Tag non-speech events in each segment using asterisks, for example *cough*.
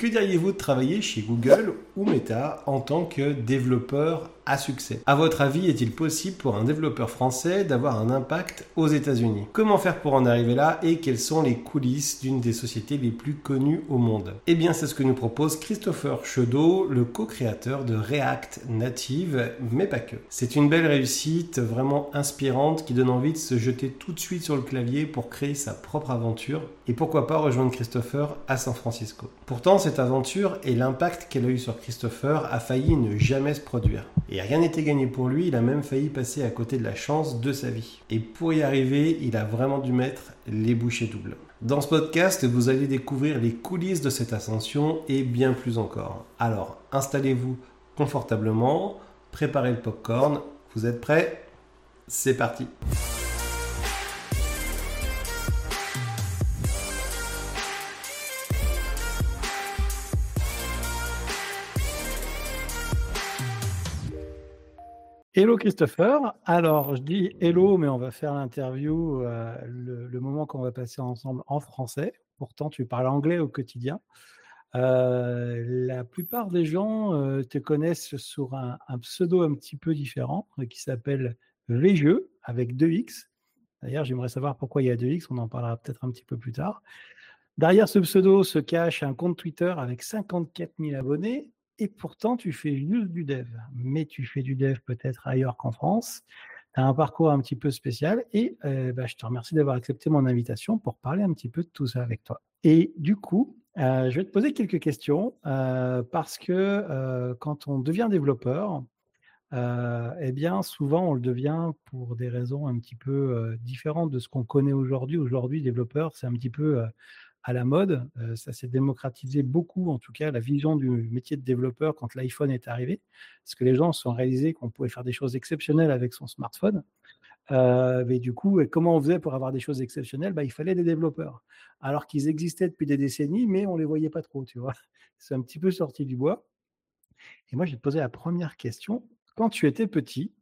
Que diriez-vous de travailler chez Google ou Meta en tant que développeur à succès votre avis, est-il possible pour un développeur français d'avoir un impact aux États-Unis? Comment faire pour en arriver là et quelles sont les coulisses d'une des sociétés les plus connues au monde? Eh bien, c'est ce que nous propose Christopher Chedeau, le co-créateur de React Native, mais pas que. C'est une belle réussite vraiment inspirante qui donne envie de se jeter tout de suite sur le clavier pour créer sa propre aventure et pourquoi pas rejoindre Christopher à San Francisco. Pourtant, cette aventure et l'impact qu'elle a eu sur Christopher a failli ne jamais se produire. Et rien n'était gagné pour lui, il a même failli passer à côté de la chance de sa vie. Et pour y arriver, il a vraiment dû mettre les bouchées doubles. Dans ce podcast, vous allez découvrir les coulisses de cette ascension et bien plus encore. Alors, installez-vous confortablement, préparez le popcorn, vous êtes prêts? C'est parti Hello Christopher. Alors, je dis hello, mais on va faire l'interview euh, le, moment qu'on va passer ensemble en français. Pourtant, tu parles anglais au quotidien. Euh, la plupart des gens euh, te connaissent sur un, pseudo un petit peu différent qui s'appelle VJeux avec 2X. D'ailleurs, j'aimerais savoir pourquoi il y a 2X, on en parlera peut-être un petit peu plus tard. Derrière ce pseudo se cache un compte Twitter avec 54 000 abonnés et pourtant tu fais juste du dev. Mais tu fais du dev peut-être ailleurs qu'en France. Tu as un parcours un petit peu spécial et euh, bah, je te remercie d'avoir accepté mon invitation pour parler un petit peu de tout ça avec toi. Et du coup, euh, je vais te poser quelques questions euh, parce que quand on devient développeur, eh bien, souvent, on le devient pour des raisons un petit peu différentes de ce qu'on connaît aujourd'hui. Aujourd'hui, développeur, c'est un petit peu à la mode. ça s'est démocratisé beaucoup, en tout cas, la vision du métier de développeur quand l'iPhone est arrivé, parce que les gens se sont réalisés qu'on pouvait faire des choses exceptionnelles avec son smartphone. mais du coup, comment on faisait pour avoir des choses exceptionnelles? Bah, Il fallait des développeurs, alors qu'ils existaient depuis des décennies, mais on ne les voyait pas trop, tu vois. *laughs* C'est un petit peu sorti du bois. Et moi, te poser la première question. Quand tu étais petit,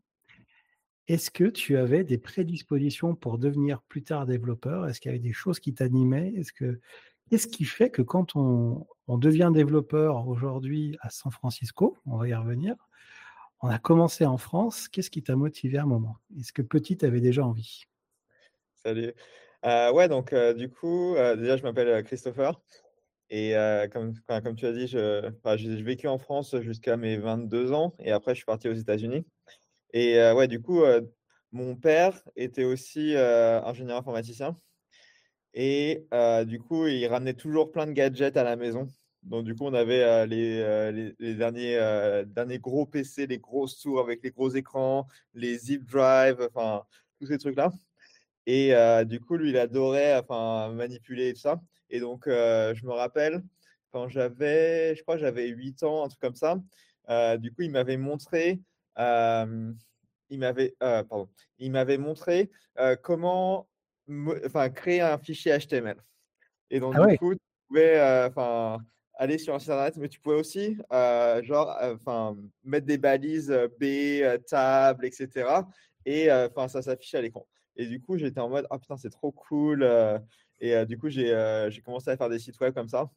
est-ce que tu avais des prédispositions pour devenir plus tard développeur? Est-ce qu'il y avait des choses qui t'animaient? Est-ce que qu'est-ce qui fait que quand on, devient développeur aujourd'hui à San Francisco, on va y revenir, on a commencé en France, qu'est-ce qui t'a motivé à un moment? Est-ce que petit, tu avais déjà envie? Salut. Euh, ouais, donc du coup, déjà, je m'appelle Christopher. Et comme, comme tu as dit, j'ai vécu en France jusqu'à mes 22 ans et après, je suis parti aux États-Unis. Et ouais, du coup, mon père était aussi ingénieur informaticien. Et du coup, il ramenait toujours plein de gadgets à la maison. Donc, du coup, on avait les, derniers, gros PC, les grosses tours avec les gros écrans, les zip drive, enfin, tous ces trucs-là. Et du coup, lui, il adorait enfin, manipuler et tout ça. Et donc, je me rappelle, quand j'avais, je crois j'avais 8 ans, un truc comme ça, du coup, il m'avait montré il m'avait, pardon, il m'avait montré comment enfin, créer un fichier HTML. Et donc, ah du coup, tu pouvais enfin aller sur Internet, mais tu pouvais aussi genre, enfin mettre des balises B, table, etc. Et enfin ça s'affichait à l'écran. Et du coup, j'étais en mode, ah putain, c'est trop cool. et du coup, j'ai commencé à faire des sites web comme ça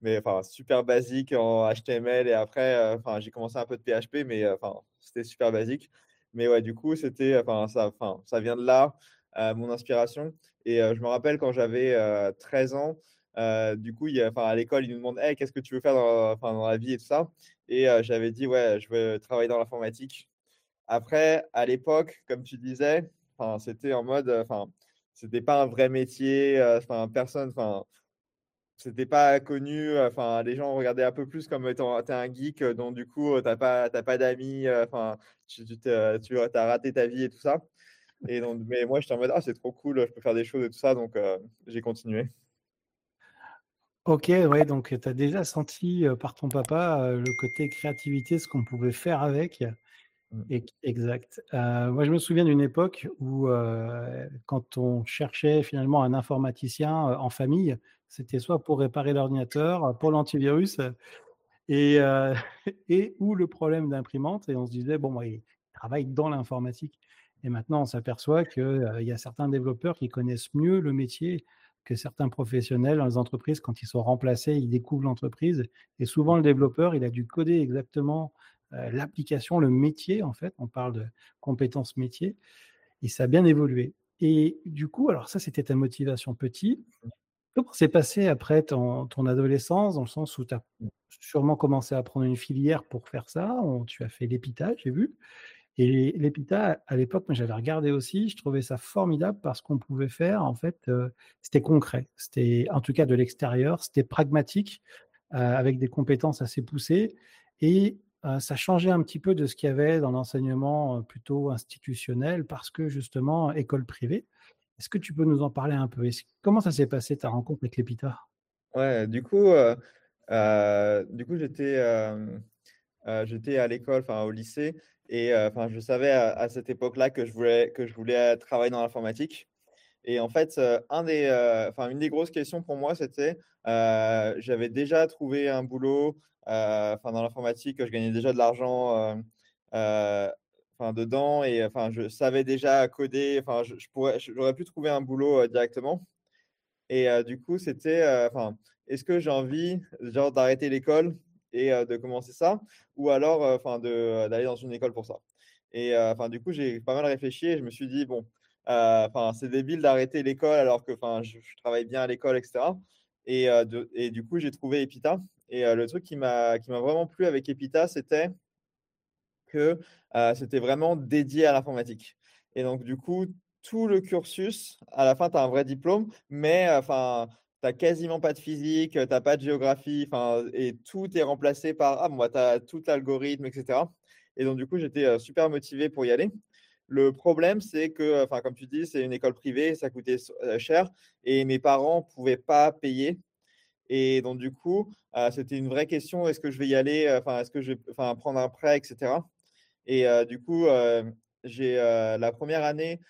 mais enfin super basique en HTML et après enfin j'ai commencé un peu de PHP mais enfin c'était super basique. Mais ouais du coup c'était enfin ça enfin ça vient de là mon inspiration. Et je me rappelle quand j'avais 13 ans du coup il, à l'école ils nous demandent hey, qu'est-ce que tu veux faire dans, dans la vie et tout ça? et j'avais dit ouais je veux travailler dans l'informatique. Après à l'époque comme tu disais c'était en mode enfin c'était pas un vrai métier enfin personne enfin c'était pas connu. Enfin, les gens regardaient un peu plus comme étant es un geek, donc du coup, t'as pas, pas d'amis. Enfin, tu, tu, as raté ta vie et tout ça. Et donc, mais moi, j'étais en mode, ah, c'est trop cool, je peux faire des choses et tout ça. Donc, j'ai continué. Ok, ouais, donc tu as déjà senti par ton papa le côté créativité, ce qu'on pouvait faire avec. Mmh. Exact. moi, je me souviens d'une époque où, quand on cherchait finalement un informaticien en famille, c'était soit pour réparer l'ordinateur, pour l'antivirus, et, *laughs* et ou le problème d'imprimante. Et on se disait, bon, il travaille dans l'informatique. Et maintenant, on s'aperçoit qu'il y a certains développeurs qui connaissent mieux le métier que certains professionnels dans les entreprises, quand ils sont remplacés, ils découvrent l'entreprise. Et souvent, le développeur, il a dû coder exactement l'application, le métier, en fait. On parle de compétences métiers. Et ça a bien évolué. Et du coup, alors ça, c'était ta motivation petit. Comment s'est passé après ton, adolescence, dans le sens où tu as sûrement commencé à prendre une filière pour faire ça Tu as fait l'EPITA, j'ai vu. Et l'EPITA, à l'époque, moi j'avais regardé aussi, je trouvais ça formidable parce qu'on pouvait faire, en fait, c'était concret. C'était, en tout cas de l'extérieur, c'était pragmatique, avec des compétences assez poussées. Et ça changeait un petit peu de ce qu'il y avait dans l'enseignement plutôt institutionnel parce que justement, école privée. Est-ce que tu peux nous en parler un peu? Comment ça s'est passé ta rencontre avec l'EPITA? Ouais, du coup, du coup j'étais, j'étais à l'école, enfin au lycée, et enfin je savais à, cette époque-là que je voulais que je voulais travailler dans l'informatique. Et en fait, un des, une des grosses questions pour moi, c'était, j'avais déjà trouvé un boulot euh, enfin dans l'informatique, je gagnais déjà de l'argent euh, euh, dedans et enfin je savais déjà coder enfin je, pourrais j'aurais pu trouver un boulot directement. Et du coup c'était enfin est-ce que j'ai envie genre d'arrêter l'école et de commencer ça ou alors enfin de d'aller dans une école pour ça? Et enfin du coup j'ai pas mal réfléchi et je me suis dit bon enfin c'est débile d'arrêter l'école alors que enfin je, je, travaille bien à l'école etc et, de, et du coup j'ai trouvé Epita. Et le truc qui m'a vraiment plu avec Epita, c'était que c'était vraiment dédié à l'informatique. Et donc, du coup, tout le cursus, à la fin, tu as un vrai diplôme, mais enfin, tu n'as quasiment pas de physique, tu n'as pas de géographie, et tout est remplacé par ah, bon, bah, tu as tout l'algorithme, etc. Et donc, du coup, j'étais super motivé pour y aller. Le problème, c'est que, enfin, comme tu dis, c'est une école privée, ça coûtait cher et mes parents ne pouvaient pas payer et donc, du coup, euh, c'était une vraie question est-ce que je vais y aller Enfin, est-ce que je vais prendre un prêt, etc. Et du coup, j'ai la première année,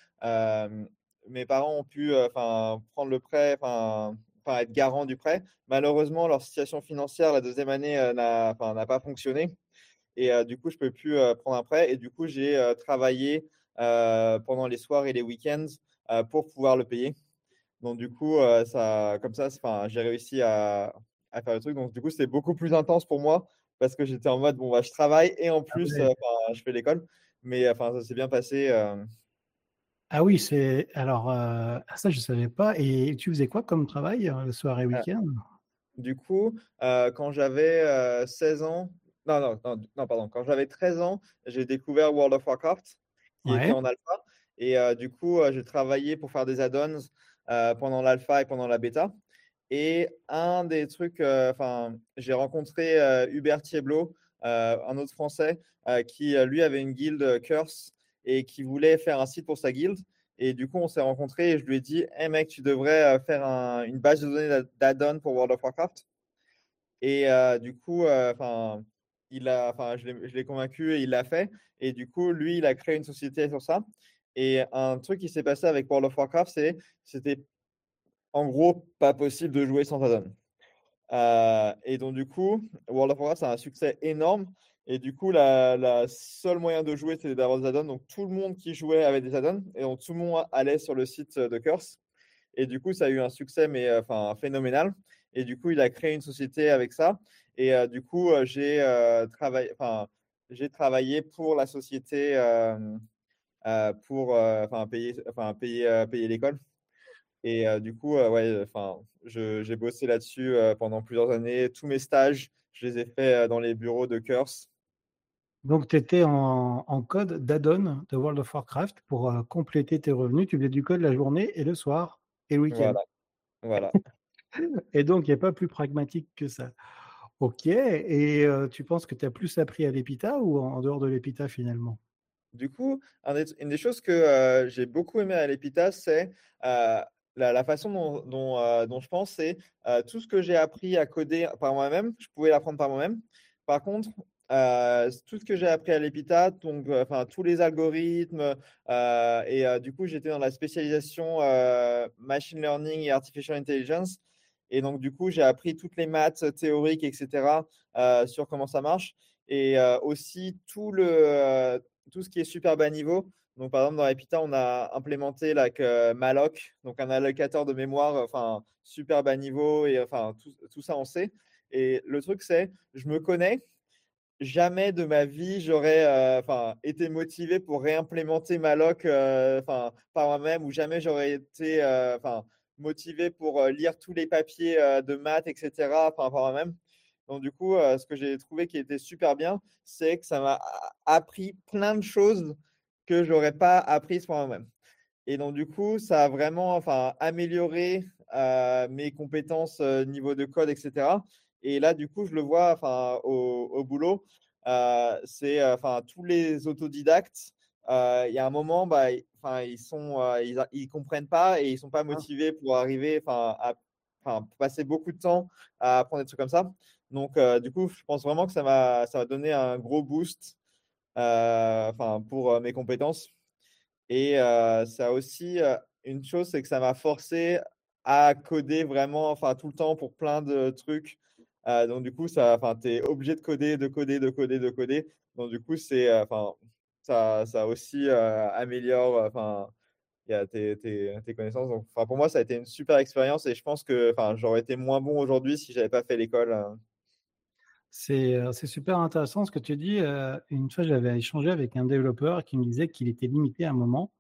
mes parents ont pu prendre le prêt, enfin, être garant du prêt. Malheureusement, leur situation financière la deuxième année n'a pas fonctionné. Et du coup, je ne peux plus prendre un prêt. Et du coup, j'ai travaillé pendant les soirs et les week-ends pour pouvoir le payer. Donc, du coup, ça, comme ça, j'ai réussi à, faire le truc. Donc, du coup, c'était beaucoup plus intense pour moi parce que j'étais en mode, bon, bah, je travaille et en ah plus, je fais l'école. Mais enfin, ça s'est bien passé. Ah oui, c'est. Alors, ça, je ne savais pas. Et tu faisais quoi comme travail le soir et ah, week-end? Du coup, quand j'avais 16 ans, non, non, non, pardon, quand j'avais 13 ans, j'ai découvert World of Warcraft qui était en alpha. Et du coup, j'ai travaillé pour faire des add-ons euh, pendant l'alpha et pendant la bêta. Et un des trucs, euh, enfin, j'ai rencontré euh, Hubert Thieblo, un autre Français, qui lui avait une guilde Curse et qui voulait faire un site pour sa guilde. Et du coup, on s'est rencontrés et je lui ai dit Hey mec, tu devrais faire une base de données d'add-on pour World of Warcraft. Et du coup, enfin, il a, enfin, je l'ai convaincu et il l'a fait. Et du coup, lui, il a créé une société sur ça. Et un truc qui s'est passé avec World of Warcraft, c'est c'était en gros pas possible de jouer sans add-on. Euh, et donc, du coup, World of Warcraft, c'est un succès énorme. Et du coup, la, seule moyen de jouer, c'était d'avoir des add-ons. Donc, tout le monde qui jouait avait des add-ons. Et donc, tout le monde allait sur le site de Curse. Et du coup, ça a eu un succès, mais euh, enfin, phénoménal. Et du coup, il a créé une société avec ça. Et euh, du coup, j'ai travaillé, travaillé pour la société euh, pour euh, payer, payer, euh, payer l'école. Et du coup, ouais, enfin, j'ai bossé là-dessus pendant plusieurs années. Tous mes stages, je les ai faits dans les bureaux de Curse. Donc, tu étais en, en, code d'add-on de World of Warcraft pour compléter tes revenus. Tu faisais du code la journée et le soir et le week-end. Voilà. *laughs* et donc, il n'y a pas plus pragmatique que ça. Ok. Et tu penses que tu as plus appris à l'EPITA ou en dehors de l'EPITA finalement? Du coup, une des choses que j'ai beaucoup aimé à l'EPITA, c'est la, façon dont, je pense, c'est tout ce que j'ai appris à coder par moi-même, je pouvais l'apprendre par moi-même. Par contre, tout ce que j'ai appris à l'EPITA, donc enfin tous les algorithmes, et du coup j'étais dans la spécialisation machine learning et artificial intelligence, et donc du coup j'ai appris toutes les maths théoriques, etc. sur comment ça marche, et aussi tout le tout ce qui est super bas niveau, Donc, par exemple, dans Epita, on a implémenté like, Malloc, donc un allocateur de mémoire, enfin, super bas niveau, et enfin, tout, ça, on sait. Et le truc, c'est, je me connais, jamais de ma vie j'aurais enfin été motivé pour réimplémenter Malloc enfin par moi-même ou jamais j'aurais été enfin motivé pour lire tous les papiers de maths etc par moi-même donc du coup ce que j'ai trouvé qui était super bien c'est que ça m'a appris plein de choses que j'aurais pas apprises par moi-même et donc du coup ça a vraiment enfin amélioré mes compétences niveau de code etc et là, du coup, je le vois enfin, au, boulot. Euh, c'est euh, enfin tous les autodidactes. Euh, il y a un moment, bah, enfin, ils sont, ils, ils, comprennent pas et ils sont pas ah. motivés pour arriver, enfin, à enfin, passer beaucoup de temps à apprendre des trucs comme ça. Donc, du coup, je pense vraiment que ça va, ça va donner un gros boost, enfin, pour mes compétences. Et ça a aussi une chose, c'est que ça m'a forcé à coder vraiment, enfin, tout le temps pour plein de trucs. Euh, donc, du coup, ça, tu es obligé de coder, de coder, de coder, de coder. Donc, du coup, c'est, euh, enfin, ça, ça aussi euh, améliore enfin, tes, tes, tes, connaissances. Donc, pour moi, ça a été une super expérience et je pense que j'aurais été moins bon aujourd'hui si je n'avais pas fait l'école. Hein. C'est super intéressant ce que tu dis. une fois, j'avais échangé avec un développeur qui me disait qu'il était limité à un moment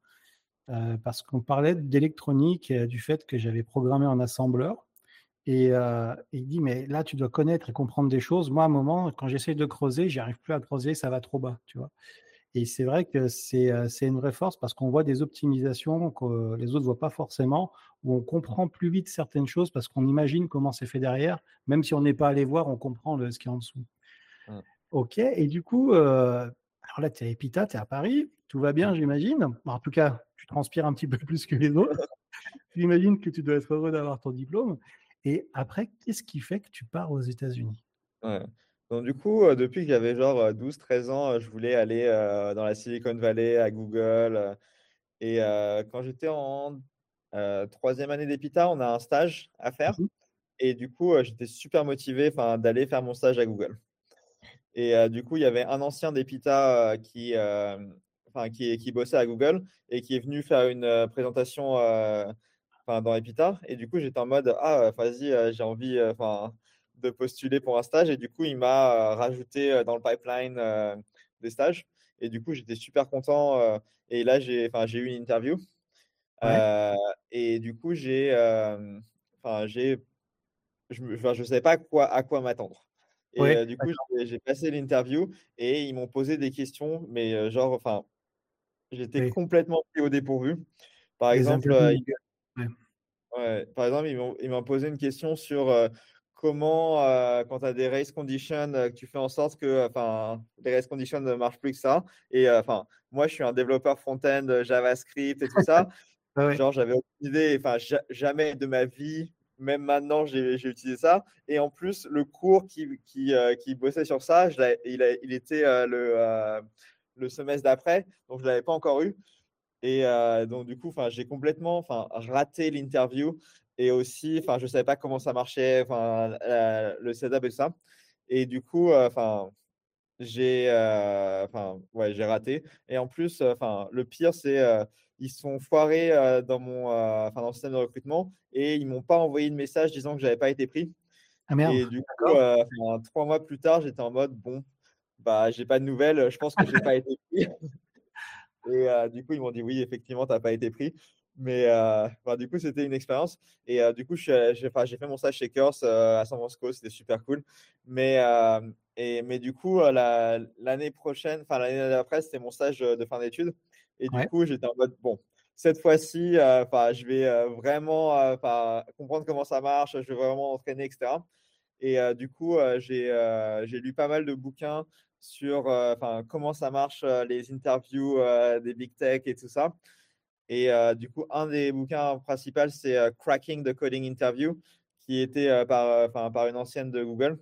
parce qu'on parlait d'électronique, du fait que j'avais programmé en assembleur. Et, il dit, mais là, tu dois connaître et comprendre des choses. Moi, à un moment, quand j'essaie de creuser, j'arrive plus à creuser, ça va trop bas, tu vois. Et c'est vrai que c'est une vraie force parce qu'on voit des optimisations que les autres ne voient pas forcément, où on comprend plus vite certaines choses parce qu'on imagine comment c'est fait derrière. Même si on n'est pas allé voir, on comprend le, ce qui est en dessous. Mmh. Ok, et du coup, alors là, tu es à Epita, tu es à Paris, tout va bien, j'imagine. En tout cas, tu transpires un petit peu *laughs* plus que les autres. J'imagine que tu dois être heureux d'avoir ton diplôme. Et après, qu'est-ce qui fait que tu pars aux États-Unis? Ouais. Donc, du coup, depuis que j'avais genre 12-13 ans, je voulais aller dans la Silicon Valley, à Google. et quand j'étais en troisième année d'EPITA, on a un stage à faire. Mmh et du coup, j'étais super motivé d'aller faire mon stage à Google. Et du coup, il y avait un ancien d'EPITA qui, qui, qui, bossait à Google et qui est venu faire une présentation dans Epita. Et du coup, j'étais en mode, ah, vas-y, euh, j'ai envie euh, de postuler pour un stage. Et du coup, il m'a euh, rajouté dans le pipeline des stages. Et du coup, j'étais super content. et là, j'ai eu une interview. et du coup, j'ai, enfin, j'ai, je ne savais pas quoi, à quoi m'attendre. Et du coup, j'ai passé l'interview et ils m'ont posé des questions, mais genre, enfin, j'étais complètement pris au dépourvu. Par exemple, par exemple, ils m'ont posé une question sur comment, quand tu as des race conditions, tu fais en sorte que les race conditions ne marchent plus que ça. Et enfin, moi, je suis un développeur front-end JavaScript et tout ça. *laughs* Genre, j'avais aucune idée, enfin, jamais de ma vie, même maintenant, j'ai utilisé ça. Et en plus, le cours qui, qui, qui bossait sur ça, il, il, était le, le semestre d'après, donc je ne l'avais pas encore eu. Et donc, du coup, j'ai complètement raté l'interview. Et aussi, je ne savais pas comment ça marchait, le setup et ça. Et du coup, enfin j'ai ouais, j'ai raté. Et en plus, enfin le pire, c'est ils sont foirés dans, mon, dans le système de recrutement et ils m'ont pas envoyé de message disant que j'avais pas été pris. Ah merde. Et du coup, trois mois plus tard, j'étais en mode bon, bah j'ai pas de nouvelles, je pense que j'ai pas *laughs* été pris. Et du coup, ils m'ont dit oui, effectivement, tu n'as pas été pris. Mais du coup, c'était une expérience. Et du coup, j'ai fait mon stage chez Curse à San Francisco, c'était super cool. Mais, et, mais du coup, l'année prochaine, enfin l'année d'après, c'était mon stage de fin d'études. Et du coup, j'étais en mode, bon, cette fois-ci, je vais vraiment comprendre comment ça marche, je vais vraiment entraîner, etc. Et du coup, j'ai lu pas mal de bouquins sur euh, comment ça marche euh, les interviews euh, des big tech et tout ça. Et du coup, un des bouquins principaux, c'est Cracking the Coding Interview, qui était par, par une ancienne de Google.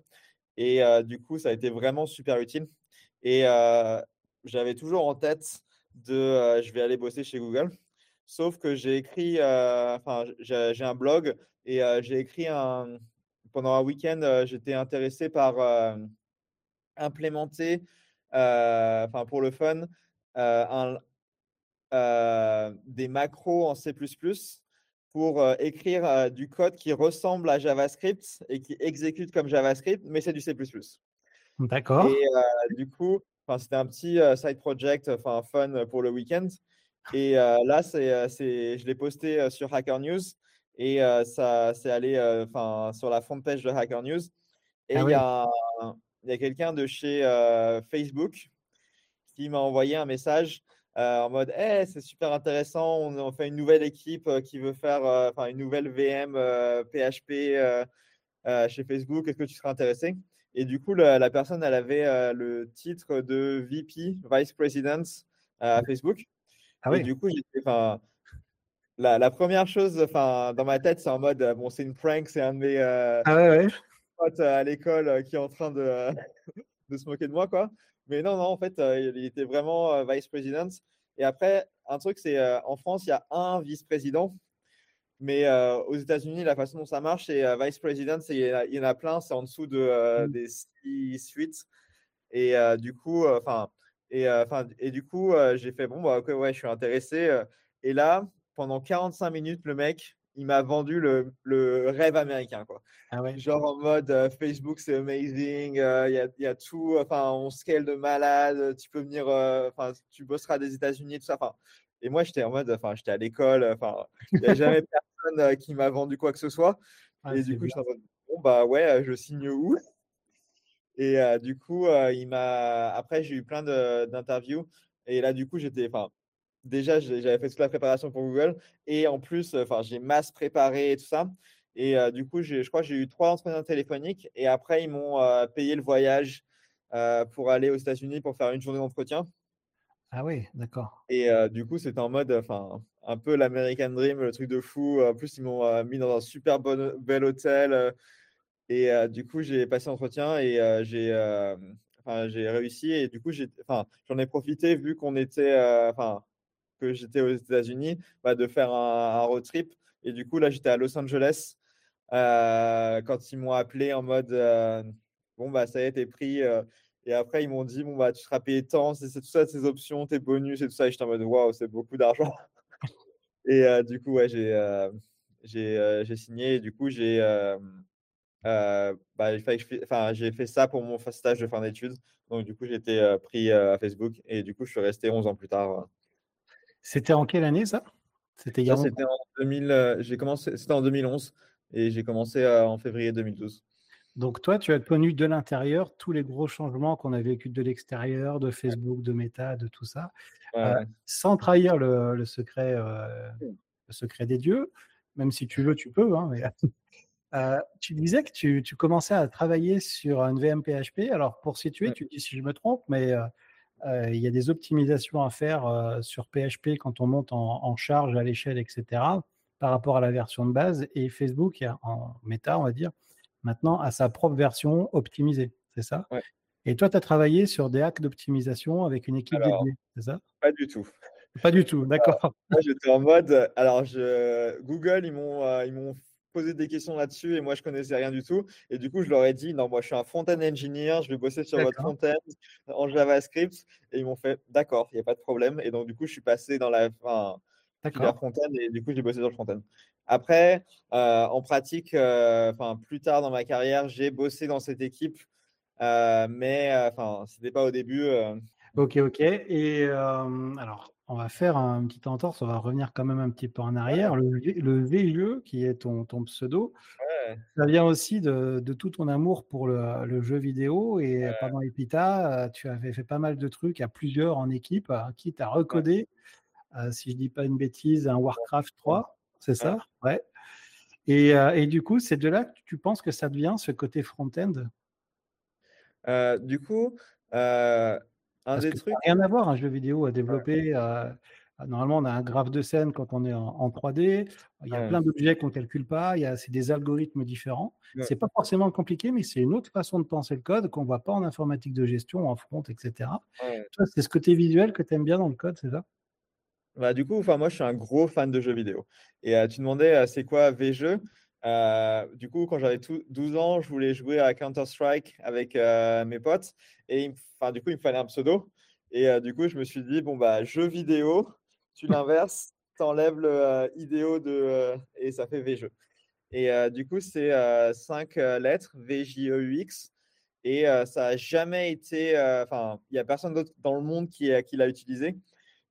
Et du coup, ça a été vraiment super utile. Et j'avais toujours en tête de je vais aller bosser chez Google. Sauf que j'ai écrit, enfin, j'ai un blog et j'ai écrit un, pendant un week-end, j'étais intéressé par implémenter, euh, pour le fun, euh, des macros en C++ pour écrire du code qui ressemble à JavaScript et qui exécute comme JavaScript, mais c'est du C++. D'accord. Et du coup, c'était un petit side project, enfin fun pour le week-end. Et là, c'est, c'est, je l'ai posté sur Hacker News et ça c'est allé enfin sur la front page de Hacker News. Et ah il y a, y a quelqu'un de chez Facebook qui m'a envoyé un message en mode hey, c'est super intéressant, on, fait une nouvelle équipe qui veut faire enfin une nouvelle VM PHP chez Facebook, est-ce que tu serais intéressé? Et du coup, la, personne, elle avait le titre de VP, Vice President à Facebook. Ah oui. Et du coup, la, la, première chose, enfin, dans ma tête, c'est en mode, bon, c'est une prank, c'est un de mes ah ouais, potes à l'école qui est en train de, *laughs* de se moquer de moi, quoi. Mais non, non, en fait, il était vraiment vice-président. Et après, un truc, c'est en France, il y a un vice-président. Mais aux États-Unis, la façon dont ça marche, c'est vice-président, il y, en a plein, c'est en dessous de, mmh. des six suites. Et du coup, enfin, et, et du coup, j'ai fait bon, bah, ok, ouais, je suis intéressé. Et là, pendant 45 minutes, le mec, il m'a vendu le, le, rêve américain. Quoi. Ah ouais? Genre en mode euh, Facebook, c'est amazing, euh, il y, y, a tout, enfin, on scale de malade, tu peux venir, enfin, tu bosseras des États-Unis, tout ça. Enfin, et moi, j'étais en mode, enfin, j'étais à l'école, enfin, il n'y a jamais *laughs* personne qui m'a vendu quoi que ce soit. Ah, et du coup, je suis en mode, bon, bah ouais, je signe où? Et du coup, il m'a. Après, j'ai eu plein d'interviews. Et là, du coup, j'étais. Enfin, déjà, j'avais fait toute la préparation pour Google. Et en plus, enfin, j'ai masse préparé et tout ça. Et du coup, je crois que j'ai eu trois entretiens téléphoniques. Et après, ils m'ont payé le voyage pour aller aux États-Unis pour faire une journée d'entretien. Ah oui, d'accord. Et du coup, c'était en mode, enfin, un peu l'American Dream, le truc de fou. En plus, ils m'ont mis dans un super bon, bel hôtel. et du coup, j'ai passé l'entretien et j'ai enfin, j'ai réussi. Et du coup, j'en ai, profité vu qu'on était, enfin, que j'étais aux États-Unis, bah, de faire un, road trip. Et du coup, là, j'étais à Los Angeles euh, quand ils m'ont appelé en mode euh, bon, bah, ça y est, t'es pris. Euh. et après, ils m'ont dit bon, bah, tu seras payé tant, c'est tout ça, tes options, tes bonus et tout ça. Et j'étais en mode waouh, c'est beaucoup d'argent. *laughs* et du coup, ouais, j'ai j'ai signé. Et du coup, j'ai bah, j'ai fait ça pour mon stage de fin d'études. Donc, du coup, j'ai été pris à Facebook. Et du coup, je suis resté 11 ans plus tard. C'était en quelle année ça? C'était en 2000. Euh, j'ai commencé. C'était en 2011 et j'ai commencé euh, en février 2012. Donc toi, tu as connu de l'intérieur tous les gros changements qu'on a vécu de l'extérieur, de Facebook, de Meta, de tout ça, euh, sans trahir le, secret, le secret des dieux. Même si tu veux, tu peux. Hein, *laughs* tu disais que tu, tu, commençais à travailler sur un VM PHP. Alors pour situer, tu dis si je me trompe, mais euh, il y a des optimisations à faire euh, sur PHP quand on monte en, charge à l'échelle, etc., par rapport à la version de base. Et Facebook, en méta, on va dire, maintenant a sa propre version optimisée. C'est ça? Et toi, tu as travaillé sur des hacks d'optimisation avec une équipe dédiée, c'est ça? Pas du tout. Pas du tout, d'accord. Moi, j'étais en mode. Alors, je, Google, ils m'ont, euh, ils m'ont posé des questions là-dessus et moi je connaissais rien du tout. Et du coup, je leur ai dit non, moi je suis un front-end engineer, je vais bosser sur votre front-end en JavaScript. Et ils m'ont fait d'accord, il n'y a pas de problème. Et donc, du coup, je suis passé dans la, enfin, front-end et du coup, j'ai bossé sur le front-end. Après, euh, en pratique, euh, enfin, plus tard dans ma carrière, j'ai bossé dans cette équipe, euh, mais enfin, c'était pas au début. Ok, ok. Et alors, on va faire un petit entorse, on va revenir quand même un petit peu en arrière. Le, le VIE, qui est ton, ton pseudo, ça vient aussi de, tout ton amour pour le, jeu vidéo. Et pendant Epita, tu avais fait pas mal de trucs à plusieurs en équipe, quitte à recoder, euh, si je dis pas une bêtise, un Warcraft 3, c'est ça? Ouais. Et, euh, et, du coup, c'est de là que tu penses que ça devient ce côté front-end? Euh, Du coup, un des trucs. Rien à voir, un jeu vidéo à développer. Euh, normalement, on a un graphe de scène quand on est en, 3D. Il y a plein d'objets qu'on ne calcule pas. C'est des algorithmes différents. Ce n'est pas forcément compliqué, mais c'est une autre façon de penser le code qu'on ne voit pas en informatique de gestion, en front, etc. c'est ce côté visuel que tu aimes bien dans le code, c'est ça? Bah, Du coup, moi, je suis un gros fan de jeux vidéo. Et euh, tu demandais, euh, c'est quoi VJeux du coup, quand j'avais 12 ans, je voulais jouer à Counter-Strike avec mes potes. Et enfin, du coup, il me fallait un pseudo. Et du coup, je me suis dit, bon, bah, jeu vidéo, tu l'inverses, tu enlèves le idéo de, et ça fait VJE. Et du coup, c'est cinq lettres, V-J-E-U-X. Et ça n'a jamais été. Enfin, il n'y a personne d'autre dans le monde qui, qui l'a utilisé.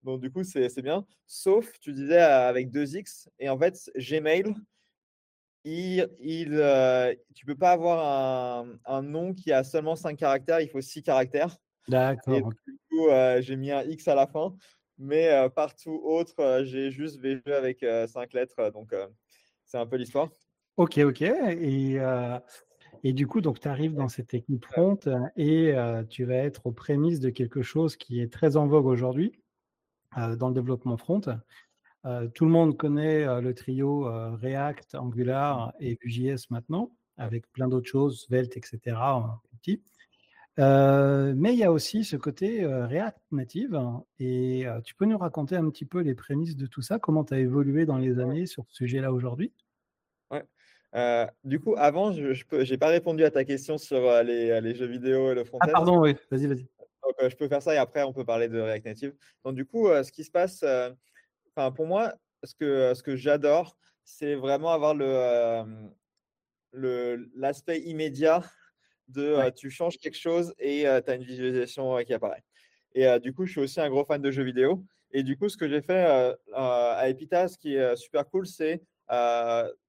Donc, du coup, c'est bien. Sauf, tu disais avec deux X. Et en fait, Gmail, il, il tu ne peux pas avoir un, un, nom qui a seulement cinq caractères. Il faut six caractères. D'accord. Du coup, j'ai mis un X à la fin. Mais partout autre, j'ai juste VG avec cinq lettres. Donc, c'est un peu l'histoire. Ok, ok. Et, et du coup, donc, tu arrives dans cette équipe front et tu vas être aux prémices de quelque chose qui est très en vogue aujourd'hui dans le développement front. Tout le monde connaît le trio React, Angular et Vue.js maintenant, avec plein d'autres choses, Svelte, etc. En petit. mais il y a aussi ce côté React Native. Et tu peux nous raconter un petit peu les prémices de tout ça? Comment tu as évolué dans les années sur ce sujet-là aujourd'hui? Ouais. du coup, avant, je n'ai pas répondu à ta question sur les, les, jeux vidéo et le front-end. Ah, pardon, oui, vas-y, vas-y. Donc, je peux faire ça et après, on peut parler de React Native. Donc, du coup, ce qui se passe, enfin, pour moi, ce que, ce que j'adore, c'est vraiment avoir le l'aspect immédiat de tu changes quelque chose et tu as une visualisation qui apparaît. Et du coup, je suis aussi un gros fan de jeux vidéo. Et du coup, ce que j'ai fait à Epita, ce qui est super cool, c'est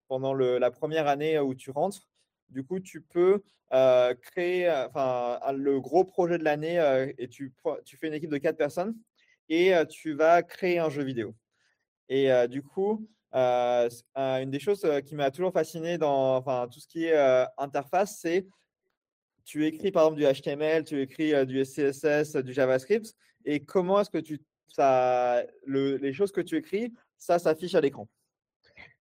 pendant le, la première année où tu rentres, du coup, tu peux créer enfin, le gros projet de l'année et tu, tu fais une équipe de quatre personnes et tu vas créer un jeu vidéo. Et du coup, une des choses qui m'a toujours fasciné dans enfin, tout ce qui est interface, c'est tu écris par exemple du HTML, tu écris du CSS, du JavaScript, et comment est-ce que tu, ça, le, les choses que tu écris, ça s'affiche à l'écran.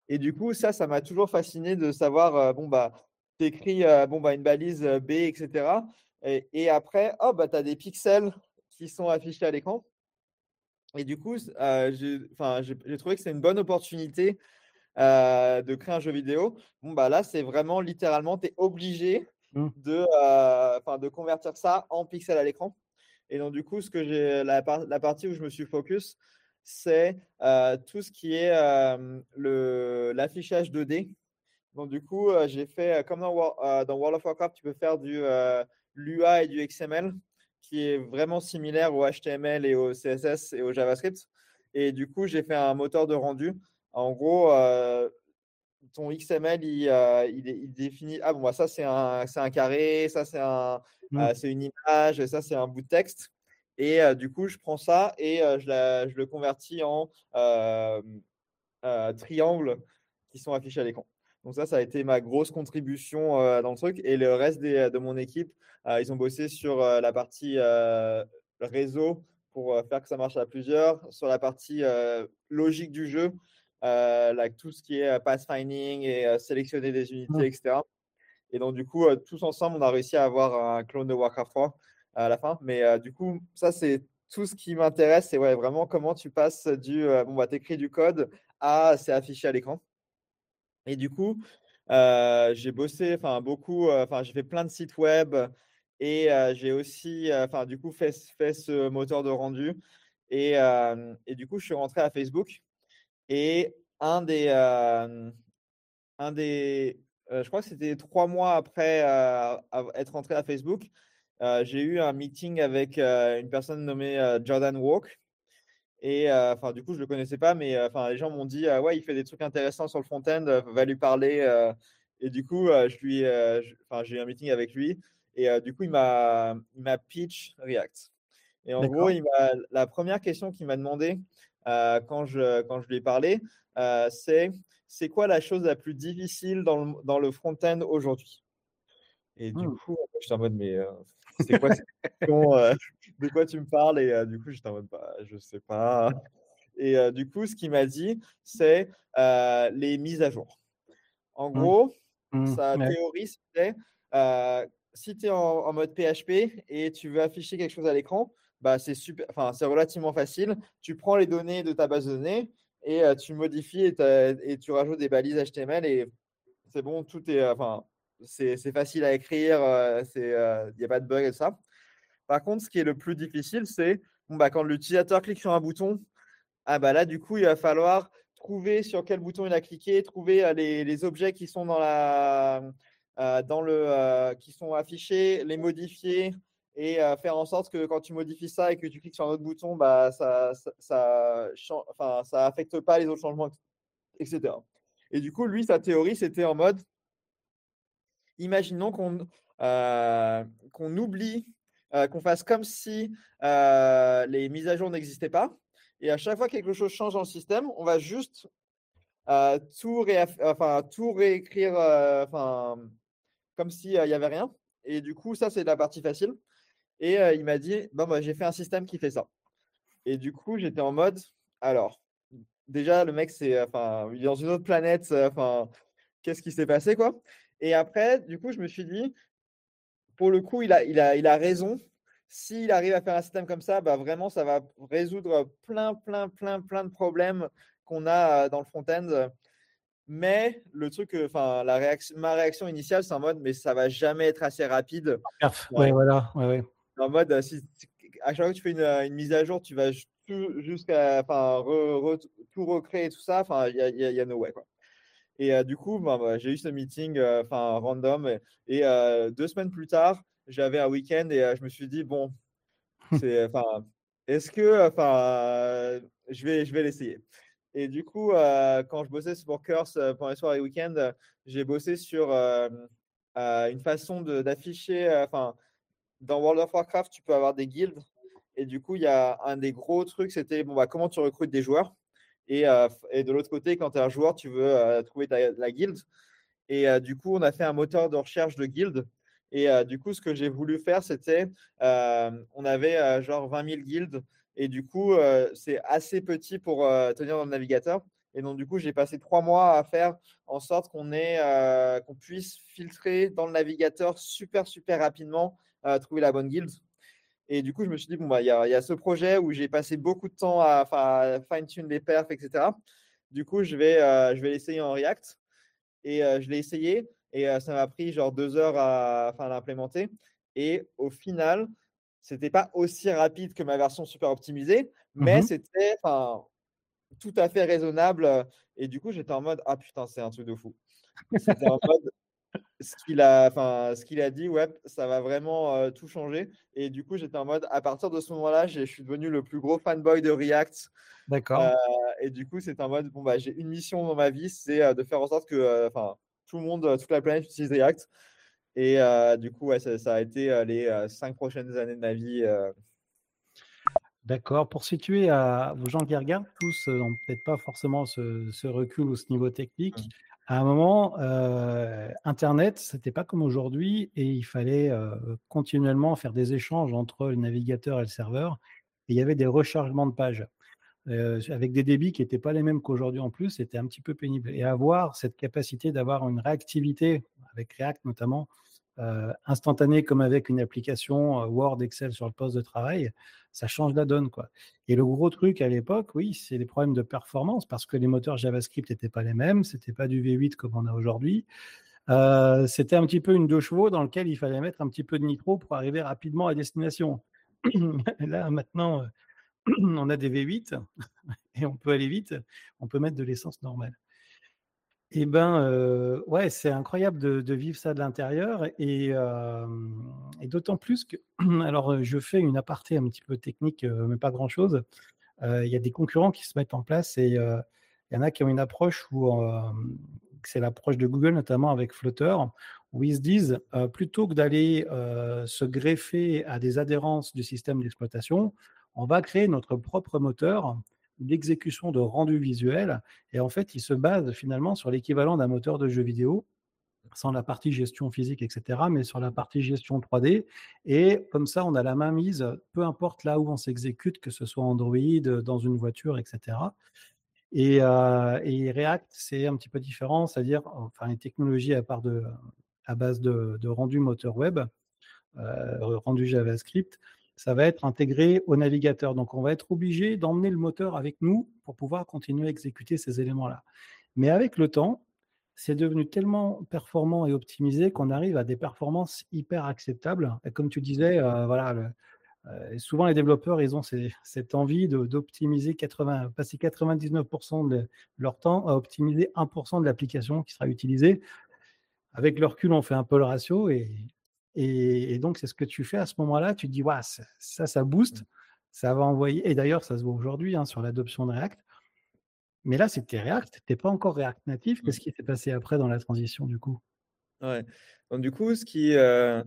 Et du coup, ça, ça m'a toujours fasciné de savoir, bon, bah, tu écris bon, bah, une balise B, etc. Et, après, oh, bah, tu as des pixels qui sont affichés à l'écran. Et du coup, j'ai trouvé que c'est une bonne opportunité de créer un jeu vidéo. Bon, bah, là, c'est vraiment littéralement, tu es obligé Mmh. de, euh, de convertir ça en pixels à l'écran. Et donc, du coup, ce que j'ai, la, la, partie où je me suis focus, c'est euh, tout ce qui est l'affichage 2D. Donc, du coup, j'ai fait, comme dans, dans, World of Warcraft, tu peux faire du l'UA et du XML, qui est vraiment similaire au HTML et au CSS et au JavaScript. Et du coup, j'ai fait un moteur de rendu. En gros, ton XML, il, il, définit ah bon, bah, ça c'est un, un, carré, ça c'est un, mmh. c'est une image, ça c'est un bout de texte. Et du coup, je prends ça et je, la, je, le convertis en triangles qui sont affichés à l'écran. Donc ça, ça a été ma grosse contribution dans le truc. Et le reste des, de mon équipe, ils ont bossé sur la partie réseau pour faire que ça marche à plusieurs, sur la partie logique du jeu euh, tout ce qui est euh, pathfinding et euh, sélectionner des unités, mmh. etc. Et donc, du coup, tous ensemble, on a réussi à avoir un clone de Warcraft 3 à la fin. Mais du coup, ça, c'est tout ce qui m'intéresse. C'est ouais, vraiment comment tu passes du bon, bah, écris du code à c'est affiché à l'écran. Et du coup, j'ai bossé enfin beaucoup, enfin j'ai fait plein de sites web et j'ai aussi enfin du coup fait, fait ce moteur de rendu et, et, du coup je suis rentré à Facebook et un des, un des je crois que c'était trois mois après être rentré à Facebook, j'ai eu un meeting avec une personne nommée Jordan Walk. Et enfin, du coup, je ne le connaissais pas, mais enfin, les gens m'ont dit Ouais, il fait des trucs intéressants sur le front-end, va lui parler. et du coup, je lui, j'ai eu un meeting avec lui. Et du coup, il m'a pitch React. Et en gros, il la première question qu'il m'a demandé, euh, quand, je, quand je lui ai parlé, euh, c'est c'est quoi la chose la plus difficile dans le, dans le front-end aujourd'hui? Et du mmh. coup, je suis en mode, mais euh, c'est quoi *laughs* cette question De quoi tu me parles Et du coup, j'étais en mode, bah, je sais pas. *laughs* Et du coup, ce qu'il m'a dit, c'est les mises à jour. En mmh. gros, mmh. sa théorie, c'était si tu es en, en, mode PHP et tu veux afficher quelque chose à l'écran, bah, c'est super, enfin, c'est relativement facile. Tu prends les données de ta base de données et euh, tu modifies et, tu rajoutes des balises HTML et c'est bon, tout est, enfin, c'est, facile à écrire, euh, il n'y a pas de bug et ça. Par contre, ce qui est le plus difficile, c'est bah, quand l'utilisateur clique sur un bouton, ah bah du coup, il va falloir trouver sur quel bouton il a cliqué, trouver les, les objets qui sont dans la, dans le, qui sont affichés, les modifier et faire en sorte que quand tu modifies ça et que tu cliques sur un autre bouton, bah, ça ça, affecte pas les autres changements, etc. Et du coup, lui, sa théorie, c'était en mode, imaginons qu'on oublie, qu'on fasse comme si les mises à jour n'existaient pas. Et à chaque fois que quelque chose change dans le système, on va juste tout, enfin, tout réécrire enfin, comme s'il n'y avait rien. Et du coup, ça, c'est la partie facile. Et il m'a dit, bah, j'ai fait un système qui fait ça. Et du coup, j'étais en mode, alors, déjà, le mec, c'est, enfin, il est dans une autre planète, enfin, qu'est-ce qui s'est passé, quoi? Et après, du coup, je me suis dit, pour le coup, il a, il a, il a raison. S'il arrive à faire un système comme ça, bah, vraiment, ça va résoudre plein, plein, plein, plein de problèmes qu'on a dans le front-end. Mais le truc, enfin, la réaction, ma réaction initiale, c'est en mode, mais ça va jamais être assez rapide. Ouais, voilà. Ouais, ouais en mode, euh, si, à chaque fois que tu fais une, euh, une mise à jour, tu vas jusqu'à enfin, tout recréer tout ça. Enfin, il y y, a, no way. Quoi. Et euh, du coup, bah, j'ai eu ce meeting enfin random. Et, deux semaines plus tard, j'avais un week-end et je me suis dit, bon, c'est, est-ce que enfin, je vais, je vais l'essayer. Et du coup, quand je bossais sur Curse pendant les soirs et week-ends, j'ai bossé sur une façon d'afficher, enfin, dans World of Warcraft, tu peux avoir des guildes. Et du coup, il y a un des gros trucs, c'était bon, bah, comment tu recrutes des joueurs? Et, euh, et de l'autre côté, quand tu es un joueur, tu veux euh, trouver la guilde. Et euh, du coup, on a fait un moteur de recherche de guildes. Et du coup, ce que j'ai voulu faire, c'était, on avait genre 20 000 guildes. Et du coup, c'est assez petit pour tenir dans le navigateur. Et donc, du coup, j'ai passé trois mois à faire en sorte qu'on qu'on puisse filtrer dans le navigateur super, super rapidement trouver la bonne guilde. Et du coup, je me suis dit, bon, bah, il y, a, ce projet où j'ai passé beaucoup de temps à, fine-tune les perfs, etc. Du coup, je vais, euh, je vais l'essayer en React. Et euh, je l'ai essayé. Et euh, ça m'a pris genre deux heures à, l'implémenter. Et au final, c'était pas aussi rapide que ma version super optimisée, mais mmh c'était tout à fait raisonnable. Et du coup, j'étais en mode, ah putain, c'est un truc de fou. C'était en mode, ce qu'il a, enfin, ce qu'il a dit, ouais, ça va vraiment euh, tout changer. Et du coup, j'étais en mode, à partir de ce moment-là, je suis devenu le plus gros fanboy de React. D'accord. Euh, et du coup, c'est en mode, bon, bah, j'ai une mission dans ma vie, c'est euh, de faire en sorte que, enfin, tout le monde, toute la planète utilise React. Et du coup, ouais, ça, a été les cinq prochaines années de ma vie. D'accord. Pour situer à vos gens qui regardent, tous n'ont peut-être pas forcément ce, recul ou ce niveau technique. Mmh à un moment, euh, Internet, c'était pas comme aujourd'hui et il fallait euh, continuellement faire des échanges entre le navigateur et le serveur. Il y avait des rechargements de pages euh, avec des débits qui n'étaient pas les mêmes qu'aujourd'hui en plus. C'était un petit peu pénible. Et avoir cette capacité d'avoir une réactivité, avec React notamment, instantané comme avec une application euh, Word, Excel sur le poste de travail, ça change la donne. Quoi. Et le gros truc à l'époque, oui, c'est les problèmes de performance parce que les moteurs JavaScript n'étaient pas les mêmes, c'était pas du V8 comme on a aujourd'hui. Euh, c'était un petit peu une deux chevaux dans lequel il fallait mettre un petit peu de nitro pour arriver rapidement à destination. *clears throat* Là, maintenant, *clears throat* on a des V8 et on peut aller vite, on peut mettre de l'essence normale. Eh ben, euh, ouais, c'est incroyable de, vivre ça de l'intérieur et, euh, d'autant plus que, *clears throat* alors, je fais une aparté un petit peu technique, euh, mais pas grand-chose. Il y a des concurrents qui se mettent en place et il y en a qui ont une approche où c'est l'approche de Google, notamment avec Flutter, où ils se disent plutôt que d'aller se greffer à des adhérences du système d'exploitation, on va créer notre propre moteur l'exécution de rendu visuel. Et en fait, il se base finalement sur l'équivalent d'un moteur de jeu vidéo, sans la partie gestion physique, etc., mais sur la partie gestion 3D. Et comme ça, on a la main mise, peu importe là où on s'exécute, que ce soit Android, dans une voiture, etc. Euh, et, React, c'est un petit peu différent, c'est-à-dire, enfin, une technologie à part de, à base de, rendu moteur web, euh, rendu JavaScript, ça va être intégré au navigateur. Donc, on va être obligé d'emmener le moteur avec nous pour pouvoir continuer à exécuter ces éléments-là. Mais avec le temps, c'est devenu tellement performant et optimisé qu'on arrive à des performances hyper acceptables. Et comme tu disais, euh, voilà, et souvent, les développeurs, ils ont cette envie d'optimiser 80, passer 99% de leur temps à optimiser 1% de l'application qui sera utilisée. Avec le recul, on fait un peu le ratio et, et, donc, c'est ce que tu fais à ce moment-là. Tu te dis, ouais, ça, ça, booste, mmh. ça va envoyer. Et d'ailleurs, ça se voit aujourd'hui hein, sur l'adoption de React. Mais là, c'était React, tu n'es pas encore React natif. Qu'est-ce mmh. qui s'est passé après dans la transition du coup? Ouais. Donc, du coup, ce qui, euh,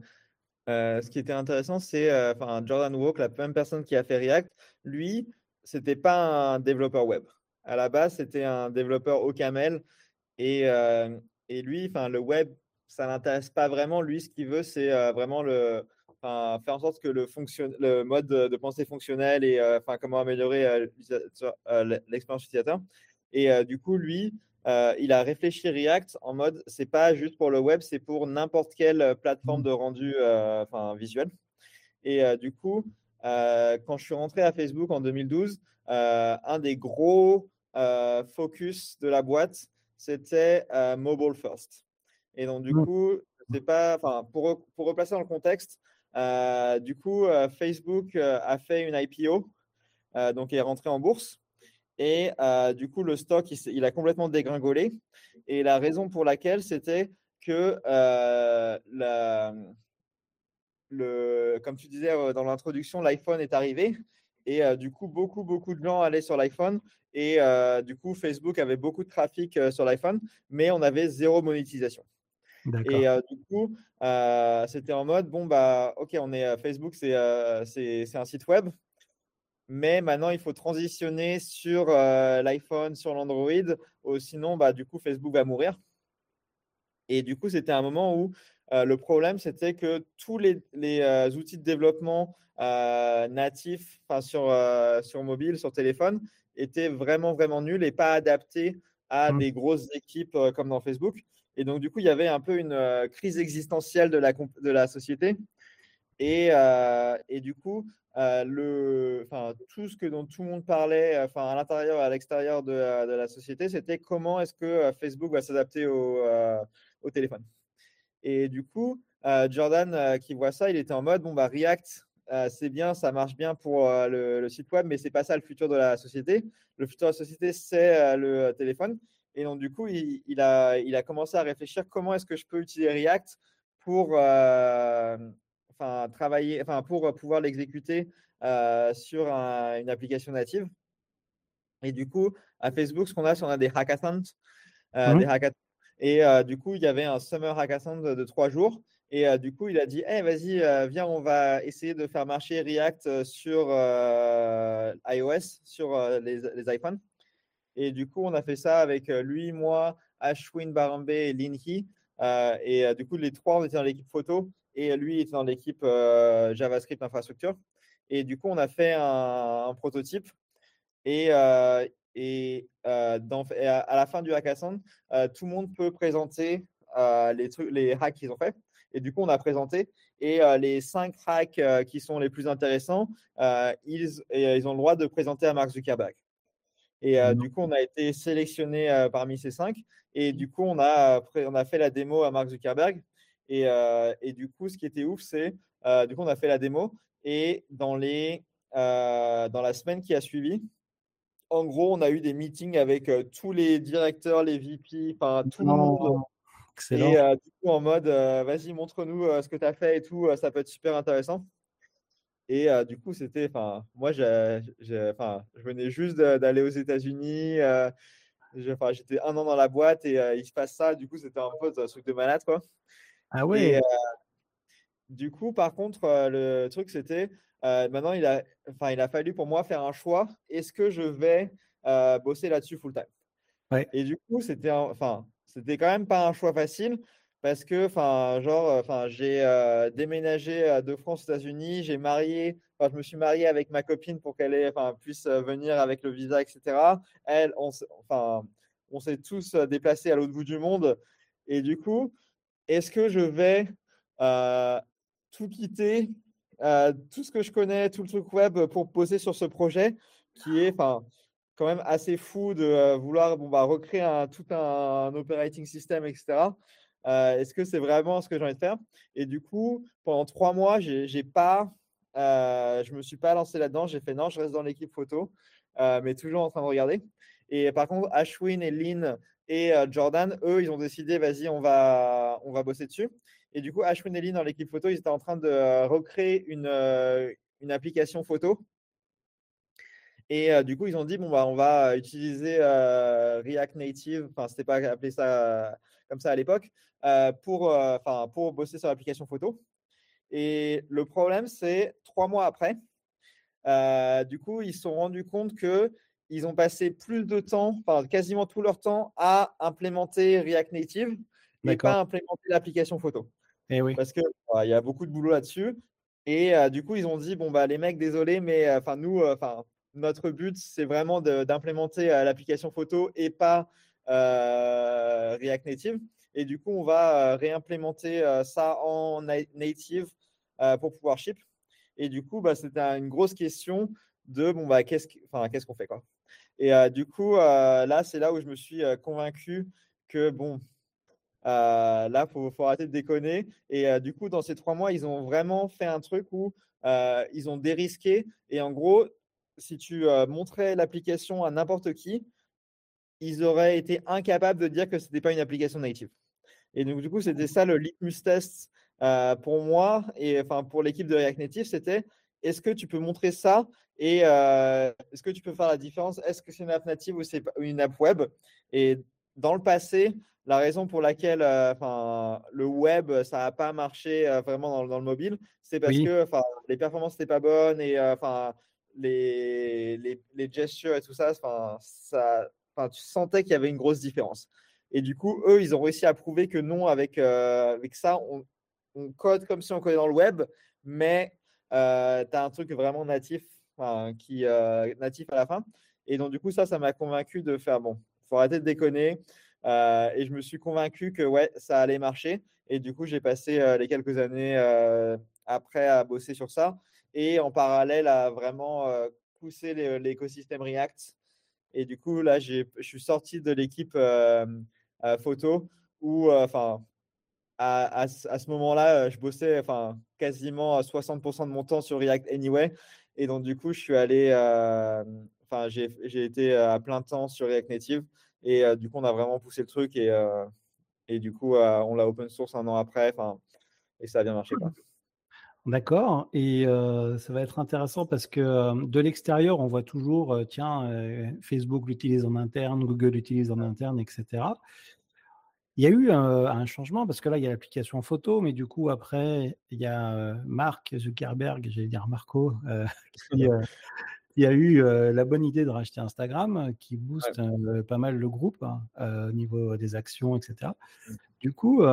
euh, ce qui était intéressant, c'est euh, Jordan Walk, la même personne qui a fait React, lui, c'était pas un développeur web. À la base, c'était un développeur au camel. Et, et lui, le web, ça l'intéresse pas vraiment. Lui, ce qu'il veut, c'est vraiment le, faire en sorte que le, fonction, le mode de, pensée fonctionnel et enfin comment améliorer l'expérience utilisateur. Et du coup, lui, il a réfléchi React en mode c'est pas juste pour le web, c'est pour n'importe quelle plateforme mmh. de rendu enfin, visuel. Et du coup, quand je suis rentré à Facebook en 2012, un des gros focus de la boîte, c'était mobile first. Et donc, du mmh. coup, c'est pas, enfin, pour, pour replacer dans le contexte, du coup, Facebook a fait une IPO, donc il est rentré en bourse. Et du coup, le stock, il, a complètement dégringolé. Et la raison pour laquelle, c'était que, la, le, comme tu disais dans l'introduction, l'iPhone est arrivé. Et du coup, beaucoup, beaucoup de gens allaient sur l'iPhone. Et du coup, Facebook avait beaucoup de trafic sur l'iPhone, mais on avait zéro monétisation. Et du coup, c'était en mode, bon, bah, ok, on est Facebook, c'est un site web. Mais maintenant, il faut transitionner sur l'iPhone, sur l'Android. Sinon, bah, du coup, Facebook va mourir. Et du coup, c'était un moment où le problème, c'était que tous les, outils de développement natifs sur, sur mobile, sur téléphone, étaient vraiment, vraiment nuls et pas adaptés à mmh. des grosses équipes comme dans Facebook. Et donc, du coup, il y avait un peu une crise existentielle de la, société. Et, et du coup, le, tout ce que dont tout le monde parlait à l'intérieur et à l'extérieur de, la société, c'était comment est-ce que Facebook va s'adapter au, au, téléphone. Et du coup, Jordan qui voit ça, il était en mode, bon, bah, React, c'est bien, ça marche bien pour le, site web, mais c'est pas ça le futur de la société. Le futur de la société, c'est le téléphone. Et donc, du coup, il, a, il a commencé à réfléchir comment est-ce que je peux utiliser React pour enfin, travailler, enfin, pour pouvoir l'exécuter sur une application native. Et du coup, à Facebook, ce qu'on a, c'est on a des hackathons. Mmh des hackathons. Et du coup, il y avait un summer hackathon de, trois jours. Et du coup, il a dit hey, vas-y, viens, on va essayer de faire marcher React sur iOS, sur les, les, iPhones. Et du coup, on a fait ça avec lui, moi, Ashwin Barambe et Lin He. et du coup, les trois, on était dans l'équipe photo et lui était dans l'équipe JavaScript infrastructure. Et du coup, on a fait un, prototype. Et, et, à, la fin du hackathon, tout le monde peut présenter les, trucs, les hacks qu'ils ont fait. Et du coup, on a présenté. Et les cinq hacks qui sont les plus intéressants, ils, ils ont le droit de présenter à Mark Zuckerberg. Et mmh du coup, on a été sélectionné parmi ces cinq. Et du coup, on a, on a fait la démo à Mark Zuckerberg. Et, et du coup, ce qui était ouf, c'est du coup, on a fait la démo. Et dans, les, dans la semaine qui a suivi, en gros, on a eu des meetings avec tous les directeurs, les VP, enfin tout le monde. Excellent. Et du coup, en mode, vas-y, montre-nous ce que tu as fait et tout, ça peut être super intéressant. Et du coup, c'était, enfin, moi, je venais juste d'aller aux États-Unis. j'étais un an dans la boîte et il se passe ça. Du coup, c'était un peu un truc de malade, quoi. Ah ouais. du coup, par contre, le truc, c'était, maintenant, il a, enfin, il a fallu pour moi faire un choix. Est-ce que je vais bosser là-dessus full time? Ouais. Et du coup, c'était, enfin, c'était quand même pas un choix facile parce que, enfin, genre, euh, enfin, j'ai euh, déménagé euh, de France aux États-Unis, j'ai marié, enfin, je me suis marié avec ma copine pour qu'elle puisse venir avec le visa, etc. Elle, on, enfin, on s'est tous déplacés à l'autre bout du monde. Et du coup, est-ce que je vais tout quitter, tout ce que je connais, tout le truc web pour poser sur ce projet qui est, enfin, quand même assez fou de vouloir bon, bah, recréer tout un operating system, etc. Est-ce que c'est vraiment ce que j'ai envie de faire? Et du coup, pendant trois mois, j'ai pas je ne me suis pas lancé là-dedans. J'ai fait non, je reste dans l'équipe photo, mais toujours en train de regarder. Et par contre, Ashwin et Lynn et Jordan, eux, ils ont décidé, vas-y, on va, on va bosser dessus. Et du coup, Ashwin et Lynn, dans l'équipe photo, ils étaient en train de recréer une, une application photo. Et du coup, ils ont dit, bon, bah, on va utiliser React Native, enfin, c'était pas appelé ça comme ça à l'époque, pour, enfin, pour bosser sur l'application photo. Et le problème, c'est trois mois après, du coup, ils se sont rendus compte que ils ont passé plus de temps, enfin, quasiment tout leur temps, à implémenter React Native et pas implémenter l'application photo. Et eh oui. Parce qu'il il y a beaucoup de boulot là-dessus. Et du coup, ils ont dit bon bah les mecs, désolé, mais enfin nous, enfin notre but c'est vraiment d'implémenter l'application photo et pas React Native. Et du coup, on va réimplémenter ça en native pour pouvoir ship. Et du coup, bah, c'était une grosse question de bon bah qu'est-ce qu'est-ce qu'on fait quoi. Et du coup, là c'est là où je me suis convaincu que bon euh, là, faut, faut, arrêter de déconner. Et euh, du coup, dans ces trois mois, ils ont vraiment fait un truc où euh, ils ont dérisqué. Et en gros, si tu montrais l'application à n'importe qui, ils auraient été incapables de dire que ce n'était pas une application native. Et donc, du coup, c'était ça le litmus test pour moi et enfin pour l'équipe de React Native. C'était est-ce que tu peux montrer ça et est-ce que tu peux faire la différence? Est-ce que c'est une app native ou c'est une app web? Et dans le passé, la raison pour laquelle euh, le web, ça n'a pas marché euh, vraiment dans, le mobile, c'est parce que les performances n'étaient pas bonnes et les, les, les, gestures et tout ça, ça tu sentais qu'il y avait une grosse différence. Et du coup, eux, ils ont réussi à prouver que non, avec, avec ça, on, code comme si on codait dans le web, mais tu as un truc vraiment natif, qui, natif à la fin. Et donc, du coup, ça, ça m'a convaincu de faire bon, il faut arrêter de déconner. Euh, et je me suis convaincu que ouais, ça allait marcher. Et du coup, j'ai passé euh, les quelques années euh, après à bosser sur ça et en parallèle à vraiment pousser l'écosystème React. Et du coup, là, je suis sorti de l'équipe photo où, enfin, à, à, ce moment-là, je bossais enfin, quasiment à 60% de mon temps sur React Anyway. Et donc, du coup, je suis allé, enfin, j'ai été à plein temps sur React Native. Et du coup, on a vraiment poussé le truc et, et du coup, on l'a open source un an après. Et ça a bien marché. D'accord. Et ça va être intéressant parce que de l'extérieur, on voit toujours, tiens, Facebook l'utilise en interne, Google l'utilise en interne, etc. Il y a eu un, changement parce que là, il y a l'application photo, mais du coup, après, il y a Mark Zuckerberg, j'allais dire Marco, *laughs* qui, il y a eu la bonne idée de racheter Instagram qui booste pas mal le groupe hein, au niveau des actions, etc. Mmh. Du coup,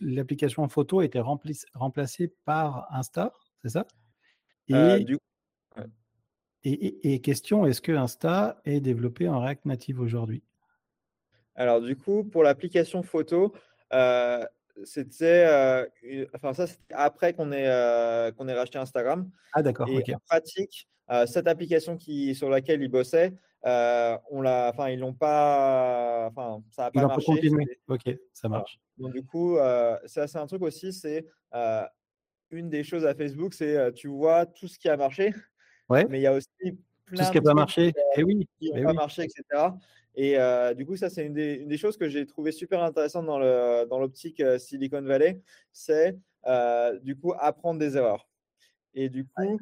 l'application photo a été remplacée par Insta, c'est ça? Et, et, question, est-ce que Insta est développé en React Native aujourd'hui? Alors du coup, pour l'application photo, c'était, enfin ça, c'était après qu'on ait, qu'on ait racheté Instagram. Ah d'accord. Et en pratique, euh, cette application qui, sur laquelle ils bossaient, euh, on l'a, enfin, ils l'ont pas, enfin, ça n'a pas marché. Ok, ça marche. Donc du coup, euh, c'est un truc aussi, c'est une des choses à Facebook, c'est tu vois tout ce qui a marché, ouais. mais il y a aussi tout ce qui n'a pas marché, et eh oui, qui n'a eh pas marché, etc. Et du coup, ça, c'est une des, une des, choses que j'ai trouvé super intéressante dans l'optique dans Silicon Valley, c'est du coup apprendre des erreurs. Et du coup,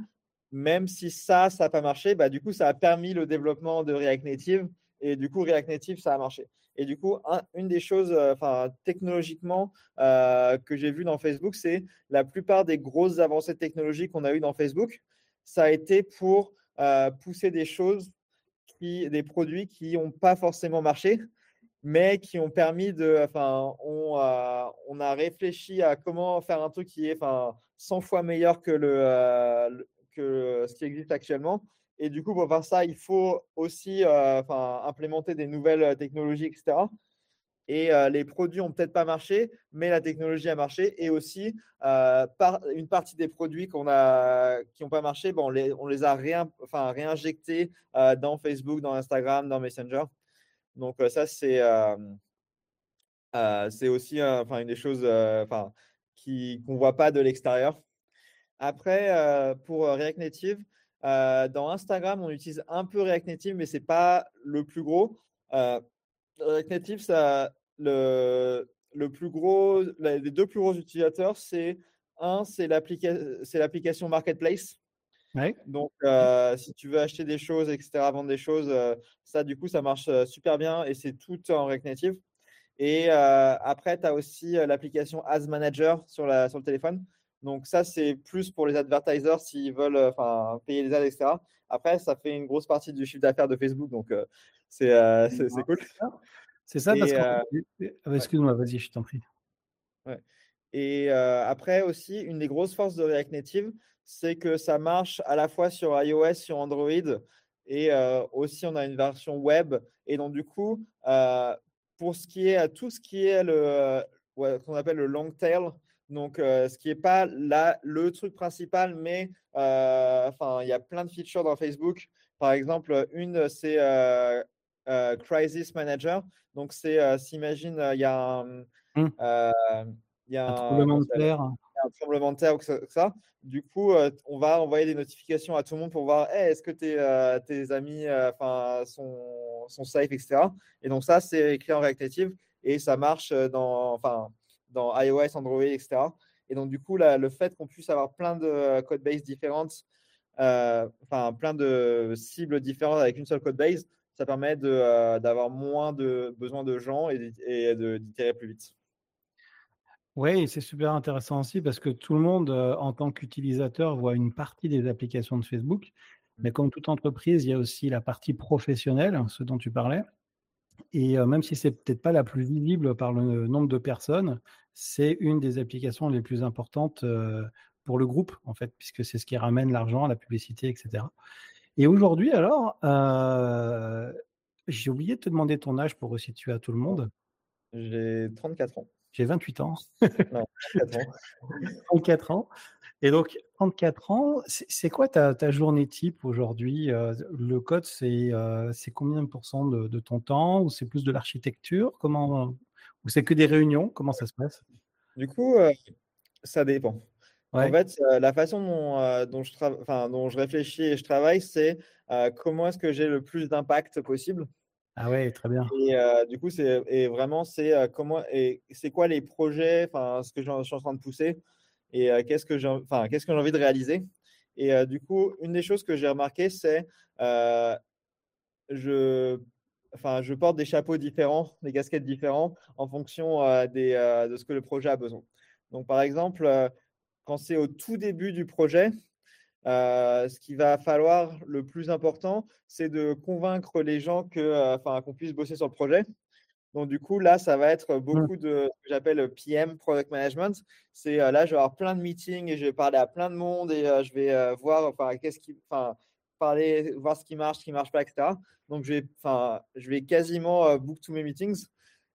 même si ça, ça n'a pas marché, bah, du coup, ça a permis le développement de React Native. Et du coup, React Native, ça a marché. Et du coup, une des choses, euh, enfin, technologiquement, euh, que j'ai vu dans Facebook, c'est la plupart des grosses avancées technologiques qu'on a eues dans Facebook, ça a été pour euh, pousser des choses, des produits qui n'ont pas forcément marché, mais qui ont permis de, enfin, on, a réfléchi à comment faire un truc qui est, enfin, 100 fois meilleur que le, ce qui existe actuellement. Et du coup, pour faire ça, il faut aussi euh, implémenter des nouvelles euh, technologies, etc. Et euh, les produits ont peut-être pas marché, mais la technologie a marché. Et aussi, par, une partie des produits qu'on a, qui n'ont pas marché, bon, on, les, on les a réin, enfin, réinjectés dans Facebook, dans Instagram, dans Messenger. Donc ça, c'est c'est aussi enfin, une des choses enfin, qu'on ne voit pas de l'extérieur. Après, pour React Native, dans Instagram, on utilise un peu React Native, mais c'est pas le plus gros. React Native, ça, le, le plus gros, les deux plus gros utilisateurs, c'est un, c'est l'application Marketplace. Donc, si tu veux acheter des choses, etc., vendre des choses, ça, du coup, ça marche super bien et c'est tout en React Native. Et après, tu as aussi l'application As Manager sur, la, sur le téléphone. Donc, ça, c'est plus pour les advertisers s'ils veulent payer les ads, etc. Après, ça fait une grosse partie du chiffre d'affaires de Facebook. Donc, c'est cool. C'est ça, parce que. Ah, excuse-moi, vas-y, je t'en prie. Ouais. Et après aussi, une des grosses forces de React Native, c'est que ça marche à la fois sur iOS, sur Android, et aussi on a une version web. Et donc du coup, pour ce qui est tout ce qui est le qu'on appelle le long tail, donc ce qui n'est pas là le truc principal, mais enfin il y a plein de features dans Facebook. Par exemple, une c'est Crisis Manager. Donc c'est s'imagine il y a un, mmh il y a un, tremblement de terre. Un tremblement de terre ou que ça. Du coup, euh, on va envoyer des notifications à tout le monde pour voir est-ce que tes, euh, tes amis euh, sont, sont safe, etc. Et donc, ça, c'est écrit en React Native et ça marche dans, enfin, dans iOS, Android, etc. Et donc, du coup, là, le fait qu'on puisse avoir plein de code base différentes, enfin, plein de cibles différentes avec une seule code base, ça permet d'avoir moins de besoin de gens et, et d'itérer plus vite. Oui, c'est super intéressant aussi parce que tout le monde, en tant qu'utilisateur, voit une partie des applications de Facebook. Mmh. Mais comme toute entreprise, il y a aussi la partie professionnelle, ce dont tu parlais. Et même si c'est peut-être pas la plus visible par le nombre de personnes, c'est une des applications les plus importantes pour le groupe, en fait, puisque c'est ce qui ramène l'argent, la publicité, etc. Et aujourd'hui, alors, j'ai oublié de te demander ton âge pour resituer à tout le monde. J'ai 34 ans. J'ai 28 ans. Non, *laughs* 34 ans. Et donc, 34 ans, c'est quoi ta, ta, journée type aujourd'hui euh, Le code, c'est euh, combien de pourcents de, ton temps Ou c'est plus de l'architecture? Comment Ou c'est que des réunions? Comment ça se passe? Du coup, euh, ça dépend. En fait, la façon dont, dont, je dont je réfléchis et je travaille, c'est comment est-ce que j'ai le plus d'impact possible ah ouais, très bien. Et du coup, c'est et vraiment, c'est comment et c'est quoi les projets, enfin, ce que je suis en train de pousser et qu'est-ce que j'ai, enfin, qu'est-ce que j'ai envie de réaliser. Et du coup, une des choses que j'ai remarqué, c'est je, enfin, je porte des chapeaux différents, des casquettes différents en fonction des, de ce que le projet a besoin. Donc, par exemple, quand c'est au tout début du projet, euh, ce qui va falloir le plus important, c'est de convaincre les gens que, euh, enfin, qu'on puisse bosser sur le projet. Donc, du coup, là, ça va être mmh. beaucoup de ce que j'appelle PM, Product Management. C'est euh, là, je vais avoir plein de meetings et je vais parler à plein de monde et je vais voir, enfin, qu'est-ce qui, enfin, parler, voir ce qui marche, ce qui marche pas, etc. Donc, je vais, enfin, je vais quasiment book tous mes meetings.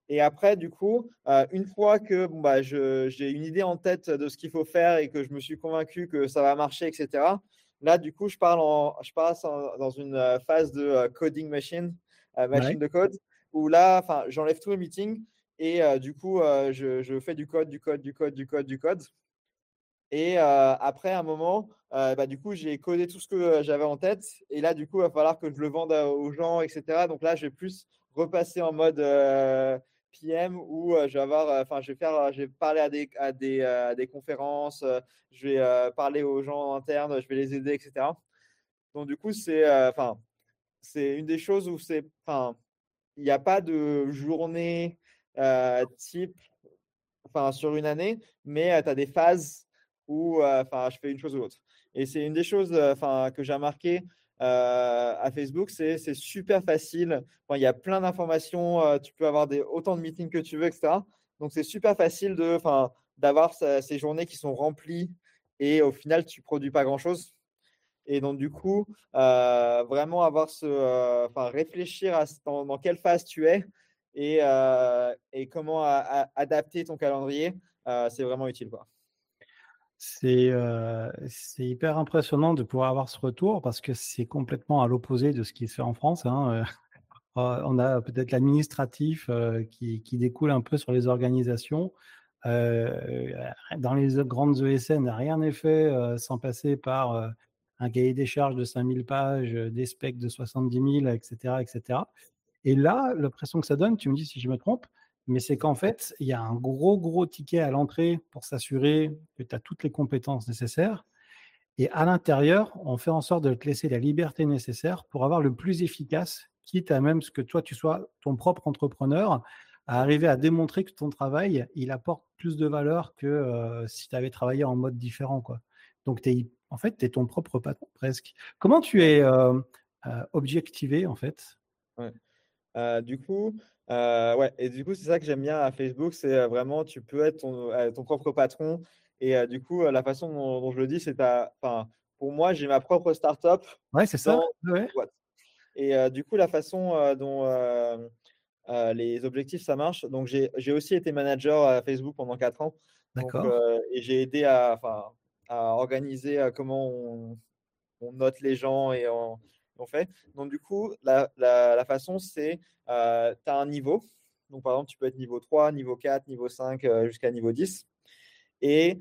Et après, du coup, une fois que bon, bah, j'ai une idée en tête de ce qu'il faut faire et que je me suis convaincu que ça va marcher, etc., là, du coup, je, parle en, je passe dans une phase de coding machine, machine de code, où là, j'enlève tous les meetings et du coup, je, je, fais du code, du code, du code, du code, du code. Et après un moment, bah, du coup, j'ai codé tout ce que j'avais en tête. Et là, du coup, il va falloir que je le vende aux gens, etc. Donc là, je vais plus repasser en mode PM où je vais avoir, enfin, je vais faire, je vais parler à des, à des, des conférences, je vais parler aux gens internes, je vais les aider, etc. Donc, du coup, c'est, enfin, c'est une des choses où c'est, enfin, il n'y a pas de journée type, enfin, sur une année, mais tu as des phases où, enfin, je fais une chose ou l'autre. Et c'est une des choses, enfin, que j'ai remarqué euh, à Facebook, c'est super facile. il y a plein d'informations. Euh, tu peux avoir des, autant de meetings que tu veux, etc. Donc, c'est super facile d'avoir ces journées qui sont remplies et au final, tu produis pas grand-chose. Et donc, du coup, euh, vraiment avoir ce, enfin, réfléchir à dans, quelle phase tu es et, et comment adapter ton calendrier, c'est vraiment utile. Quoi. C'est hyper impressionnant de pouvoir avoir ce retour parce que c'est complètement à l'opposé de ce qui se fait en France. Hein, on a peut-être l'administratif qui, découle un peu sur les organisations, dans les grandes ESN, rien n'est fait sans passer par un cahier des charges de 5000 pages, des specs de 70 000, etc., etc. Et là, l'impression que ça donne, tu me dis si je me trompe, mais c'est qu'en fait, il y a un gros, gros ticket à l'entrée pour s'assurer que tu as toutes les compétences nécessaires. Et à l'intérieur, on fait en sorte de te laisser la liberté nécessaire pour avoir le plus efficace, quitte à même ce que toi, tu sois ton propre entrepreneur, à arriver à démontrer que ton travail, il apporte plus de valeur que euh, si tu avais travaillé en mode différent. Quoi. Donc, es, en fait, tu es ton propre patron presque. Comment tu es euh, euh, objectivé, en fait? Ouais. Du coup, ouais, et du coup, c'est ça que j'aime bien à Facebook, c'est vraiment, tu peux être ton, ton propre patron. Et du coup, la façon dont, je le dis, c'est enfin, pour moi, j'ai ma propre startup. Ouais, c'est ça. Ouais. Et du coup, la façon dont les objectifs, ça marche. Donc, j'ai aussi été manager à Facebook pendant quatre ans. D'accord. et j'ai aidé à, à organiser comment on, note les gens et on, Donc, du coup, la, façon, c'est tu as un niveau. Donc, par exemple, tu peux être niveau 3, niveau 4, niveau 5, jusqu'à niveau 10. Et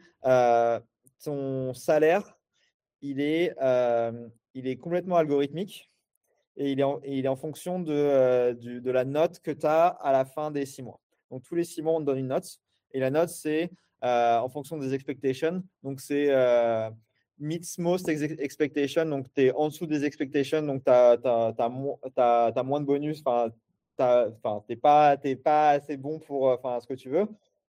ton salaire, il est, il est complètement algorithmique et il est en, il est en fonction de, de la note que tu as à la fin des six mois. Donc, tous les six mois, on te donne une note. Et la note, c'est en fonction des expectations. Donc, c'est meets most expectation. Donc, tu es en dessous des expectations. Donc, tu as, as, moins de bonus. Enfin, tu n'es pas, pas assez bon pour ce que tu veux.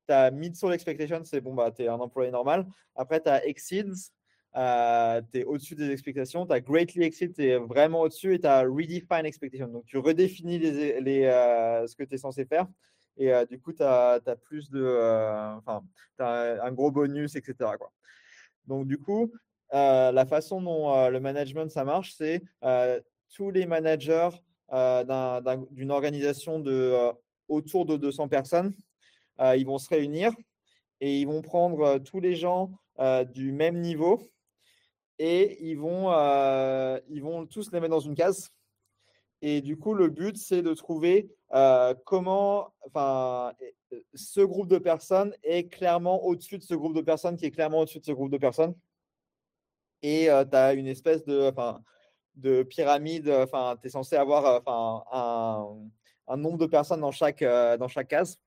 Tu as meet sur l'expectation, c'est bon, bah, tu es un employé normal. Après, tu as exceeds, euh, tu es au-dessus des expectations. Tu as greatly exceed, tu es vraiment au-dessus. Et tu as redefine expectation. Donc, tu redéfinis les, les, euh, ce que tu es censé faire. Et euh, du coup, tu as, as, plus de. Enfin, tu as un gros bonus, etc. Quoi. Donc, du coup, la façon dont le management ça marche, c'est tous les managers d'une organisation de autour de 200 personnes, ils vont se réunir et ils vont prendre tous les gens du même niveau et ils vont, tous les mettre dans une case. Et du coup, le but, c'est de trouver comment, ce groupe de personnes est clairement au-dessus de ce groupe de personnes qui est clairement au-dessus de ce groupe de personnes. Et tu as une espèce de, de pyramide, enfin, tu es censé avoir un, un, nombre de personnes dans chaque, dans chaque case.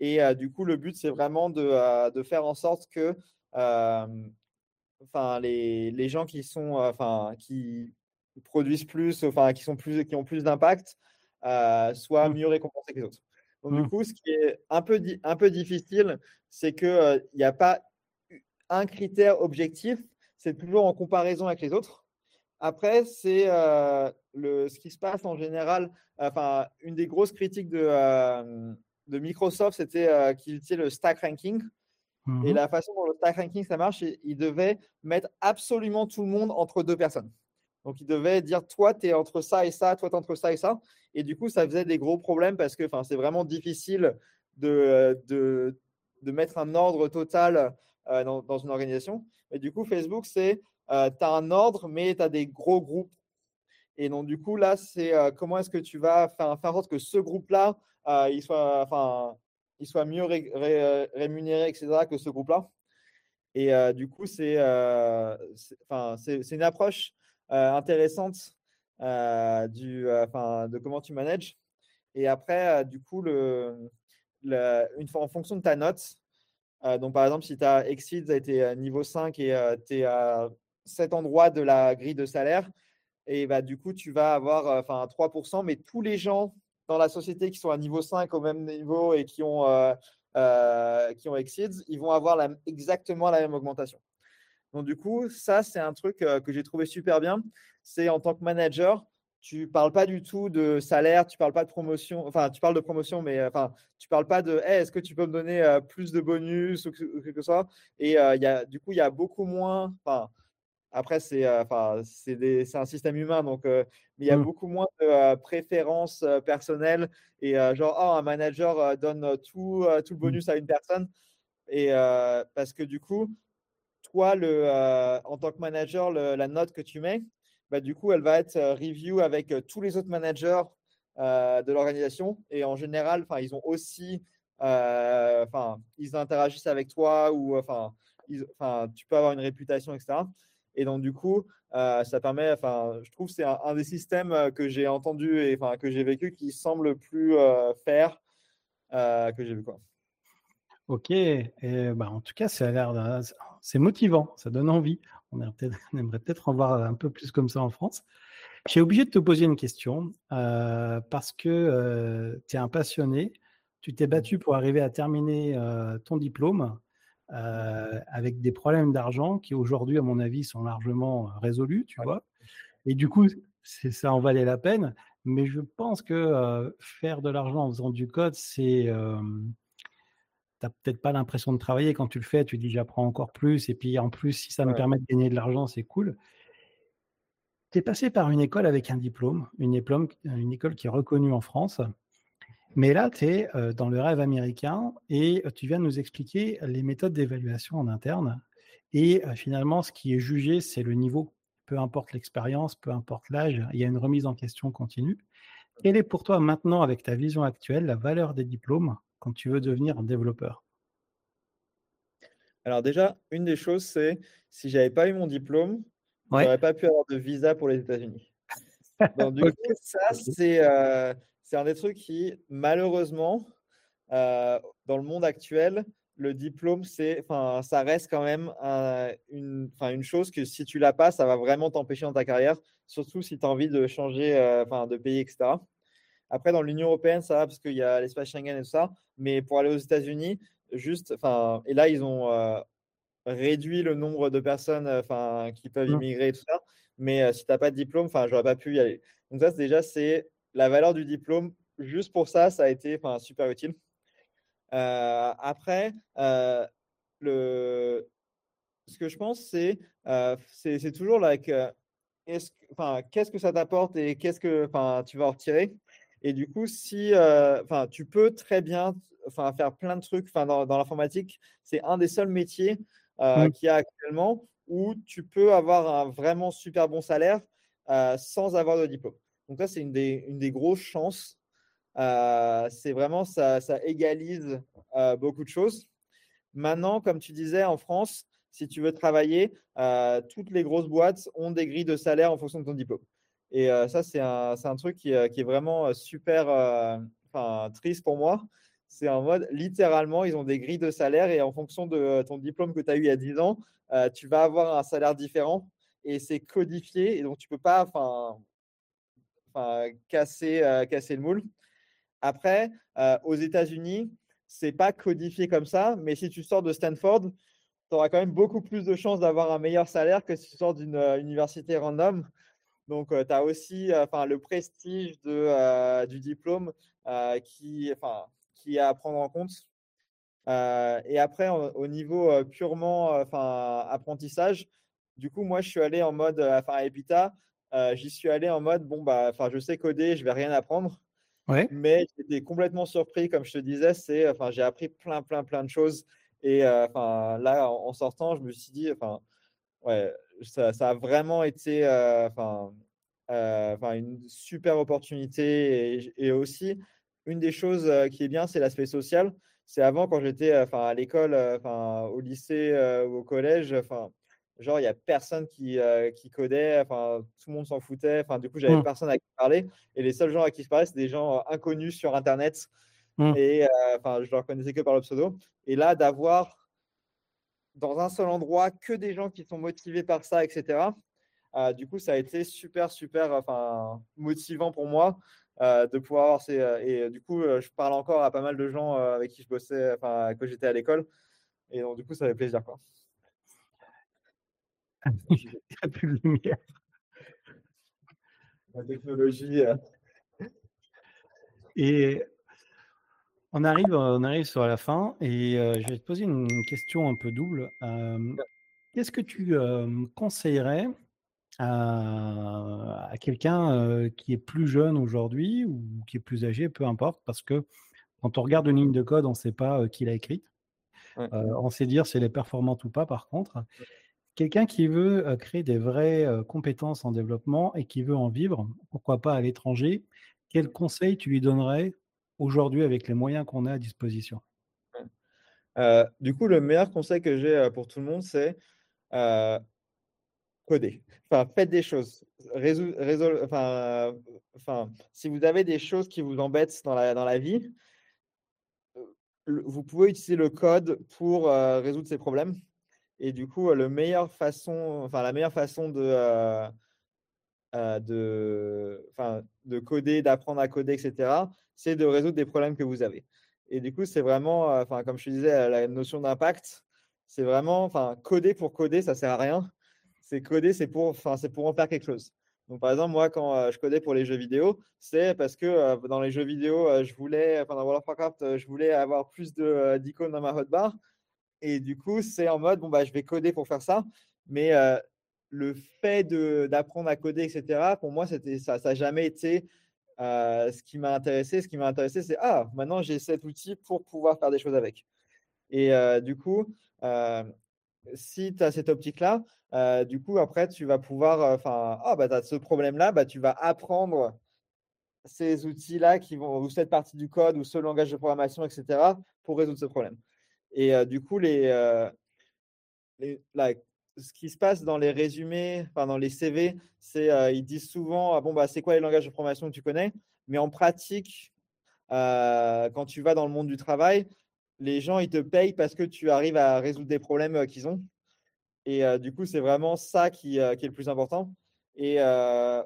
Et du coup, le but, c'est vraiment de, de, faire en sorte que enfin, les, les, gens qui, sont, enfin, qui produisent plus, enfin, qui, sont plus, qui ont plus d'impact, soient mmh. mieux récompensés que les autres. Donc, du mmh. coup, ce qui est un peu, un peu difficile, c'est qu'il n'y a pas un critère objectif, c'est toujours en comparaison avec les autres. Après, c'est le ce qui se passe en général. Enfin, une des grosses critiques de, de Microsoft, c'était euh, qu'il utilisait le stack ranking. Et mhm. la façon dont le stack ranking ça marche, il devait mettre absolument tout le monde entre deux personnes. Donc, il devait dire toi, tu es entre ça et ça, toi, tu es entre ça et ça. Et du coup, ça faisait des gros problèmes parce que c'est vraiment difficile de, de, de, mettre un ordre total euh, dans, une organisation. Et du coup, Facebook, c'est euh, tu as un ordre, mais tu as des gros groupes. Et donc, du coup, là, c'est comment est-ce que tu vas faire, en sorte que ce groupe-là euh, il, soit, enfin, il soit mieux rémunéré, etc., que ce groupe-là. Et euh, du coup, c'est une approche intéressante du, de comment tu manages. Et après, du coup, le, une fois en fonction de ta note, donc par exemple, si ta exceeds a été niveau 5 et tu es à cet endroit de la grille de salaire, et bah, du coup, tu vas avoir enfin 3%, mais tous les gens dans la société qui sont à niveau 5 au même niveau et qui ont, euh, euh, qui ont Exceeds, ils vont avoir exactement la même augmentation. Donc, du coup, ça, c'est un truc euh, que j'ai trouvé super bien. C'est en tant que manager, tu parles pas du tout de salaire, tu parles pas de promotion, enfin, tu parles de promotion, mais enfin, tu parles pas de est-ce que tu peux me donner plus de bonus ou quelque que, soit. Et il y a, du coup, il y a beaucoup moins, enfin, après, c'est euh, c'est un système humain, donc euh, il y a mmh. beaucoup moins de euh, préférences personnelles. Et genre, oh, un manager donne tout, tout le mmh. bonus à une personne. Et parce que du coup, toi, le, en tant que manager, la note que tu mets, bah, du coup, elle va être review avec tous les autres managers de l'organisation. Et en général, ils ont aussi enfin, ils interagissent avec toi ou enfin, tu peux avoir une réputation, etc. Et donc, du coup, ça permet, enfin, je trouve que c'est un, des systèmes que j'ai entendu et enfin, que j'ai vécu qui semble plus faire que j'ai vu. Quoi. Ok, bah, en tout cas, ça a l'air c'est motivant, ça donne envie. On, *laughs* on aimerait peut-être en voir un peu plus comme ça en France. J'ai obligé de te poser une question euh, parce que euh, tu es un passionné. Tu t'es battu pour arriver à terminer euh, ton diplôme avec des problèmes d'argent qui aujourd'hui, à mon avis, sont largement résolus, tu vois. Et du coup, ça en valait la peine. Mais je pense que faire de l'argent en faisant du code, c'est tu n'as peut-être pas l'impression de travailler quand tu le fais. Tu dis j'apprends encore plus. Et puis en plus, si ça me permet de gagner de l'argent, c'est cool. Tu es passé par une école avec un diplôme, une, une école qui est reconnue en France. Mais là, tu es euh, dans le rêve américain et euh, tu viens de nous expliquer les méthodes d'évaluation en interne. Et euh, finalement, ce qui est jugé, c'est le niveau. Peu importe l'expérience, peu importe l'âge, il y a une remise en question continue. Quelle est pour toi maintenant, avec ta vision actuelle, la valeur des diplômes? Quand tu veux devenir un développeur? Alors déjà, une des choses, c'est si j'avais pas eu mon diplôme, je n'aurais pas pu avoir de visa pour les États-Unis. Donc, du *laughs* coup, ça, euh, c'est un des trucs qui, malheureusement, euh, dans le monde actuel, le diplôme, c'est, ça reste quand même une, une chose que si tu l'as pas, ça va vraiment t'empêcher dans ta carrière, surtout si tu as envie de changer euh, de pays, etc. Après, dans l'Union européenne, ça va parce qu'il y a l'espace Schengen et tout ça, mais pour aller aux États-Unis, juste, enfin, et là, ils ont réduit le nombre de personnes enfin, qui peuvent mmh. immigrer et tout ça. Mais si tu n'as pas de diplôme, enfin, j'aurais pas pu y aller. Donc ça, déjà, c'est la valeur du diplôme. Juste pour ça, ça a été super utile. après, le... ce que je pense, c'est c'est toujours like, qu'est-ce que ça t'apporte et qu'est-ce que tu vas en retirer? Et du coup, si tu peux très bien faire plein de trucs dans, dans l'informatique, c'est un des seuls métiers euh, qu'il y a actuellement où tu peux avoir un vraiment super bon salaire euh, sans avoir de diplôme. Donc ça, c'est une des, une des grosses chances. Euh, c'est vraiment, ça, ça égalise beaucoup de choses. Maintenant, comme tu disais, en France, si tu veux travailler, toutes les grosses boîtes ont des grilles de salaire en fonction de ton diplôme. Et ça, c'est un, un, truc qui, est vraiment super triste pour moi c'est en mode, littéralement, ils ont des grilles de salaire et en fonction de ton diplôme que tu as eu il y a 10 ans, tu vas avoir un salaire différent et c'est codifié et donc tu ne peux pas casser, euh, casser le moule. Après, aux États-Unis, c'est pas codifié comme ça, mais si tu sors de Stanford, tu auras quand même beaucoup plus de chances d'avoir un meilleur salaire que si tu sors d'une université random. Donc, tu as aussi le prestige de, du diplôme qui, enfin, qui à prendre en compte. Euh, et après, au niveau euh, purement euh, enfin, apprentissage, du coup, moi, je suis allé en mode, enfin, à Epita, j'y suis allé en mode, bon, bah, enfin, je sais coder, je vais rien apprendre. Ouais. Mais j'étais complètement surpris, comme je te disais, c'est, enfin, j'ai appris plein, plein, plein de choses. Et enfin, là, en, sortant, je me suis dit, enfin, ouais, ça, ça a vraiment été, enfin, enfin, une super opportunité. Et, et aussi, une des choses qui est bien, c'est l'aspect social. C'est avant, quand j'étais à l'école, au lycée ou au collège, genre, il n'y a personne qui, qui codait, tout le monde s'en foutait. Du coup, j'avais mmh. personne à qui parler. Et les seuls gens à qui je parlais, c'était des gens inconnus sur Internet. Mmh. Et je ne leur connaissais que par le pseudo. Et là, d'avoir dans un seul endroit que des gens qui sont motivés par ça, etc. du coup, ça a été super, super enfin, motivant pour moi euh, de pouvoir avoir ces. Euh, et euh, du coup, je parle encore à pas mal de gens avec qui je bossais, enfin, quand j'étais à l'école. Et donc, du coup, ça fait plaisir. Quoi. *laughs* Il n'y a plus de lumière. La technologie. Et on arrive, on arrive sur la fin et je vais te poser une question un peu double. Qu'est-ce que tu conseillerais à, quelqu'un qui est plus jeune aujourd'hui ou qui est plus âgé, peu importe, parce que quand on regarde une ligne de code, on ne sait pas qui l'a écrite. on sait dire si elle est performante ou pas, par contre. Quelqu'un qui veut créer des vraies compétences en développement et qui veut en vivre, pourquoi pas à l'étranger, quel conseil tu lui donnerais aujourd'hui avec les moyens qu'on a à disposition Du coup, le meilleur conseil que j'ai pour tout le monde, c'est coder. Enfin, faites des choses. enfin, enfin, si vous avez des choses qui vous embêtent dans la, dans la vie, vous pouvez utiliser le code pour résoudre ces problèmes. Et du coup, le meilleure façon, enfin, la meilleure façon de, de, de coder, d'apprendre à coder, etc., c'est de résoudre des problèmes que vous avez. Et du coup, c'est vraiment, enfin, comme je te disais, la notion d'impact, c'est vraiment, enfin, coder pour coder, ça sert à rien. C'est coder, c'est pour, enfin, c'est pour en faire quelque chose. Donc, par exemple, moi, quand je codais pour les jeux vidéo, c'est parce que dans les jeux vidéo, je voulais, enfin, dans World of Warcraft, je voulais avoir plus d'icônes dans ma hotbar. Et du coup, c'est en mode, bon, bah, je vais coder pour faire ça. Mais le fait d'apprendre à coder, etc., pour moi, ça n'a jamais été ce qui m'a intéressé. Ce qui m'a intéressé, c'est, ah, maintenant, j'ai cet outil pour pouvoir faire des choses avec. Et du coup, si tu as cette optique-là, du coup, après, tu vas pouvoir, enfin, ah, bah, tu as ce problème-là, bah, tu vas apprendre ces outils-là qui vont, ou cette partie du code, ou ce langage de programmation, etc., pour résoudre ce problème. Et du coup, les, ce qui se passe dans les résumés, enfin, dans les CV, c'est ils disent souvent ah, bon, bah, c'est quoi les langages de programmation que tu connais? Mais en pratique, quand tu vas dans le monde du travail, les gens ils te payent parce que tu arrives à résoudre des problèmes qu'ils ont. Et du coup, c'est vraiment ça qui, est le plus important. Et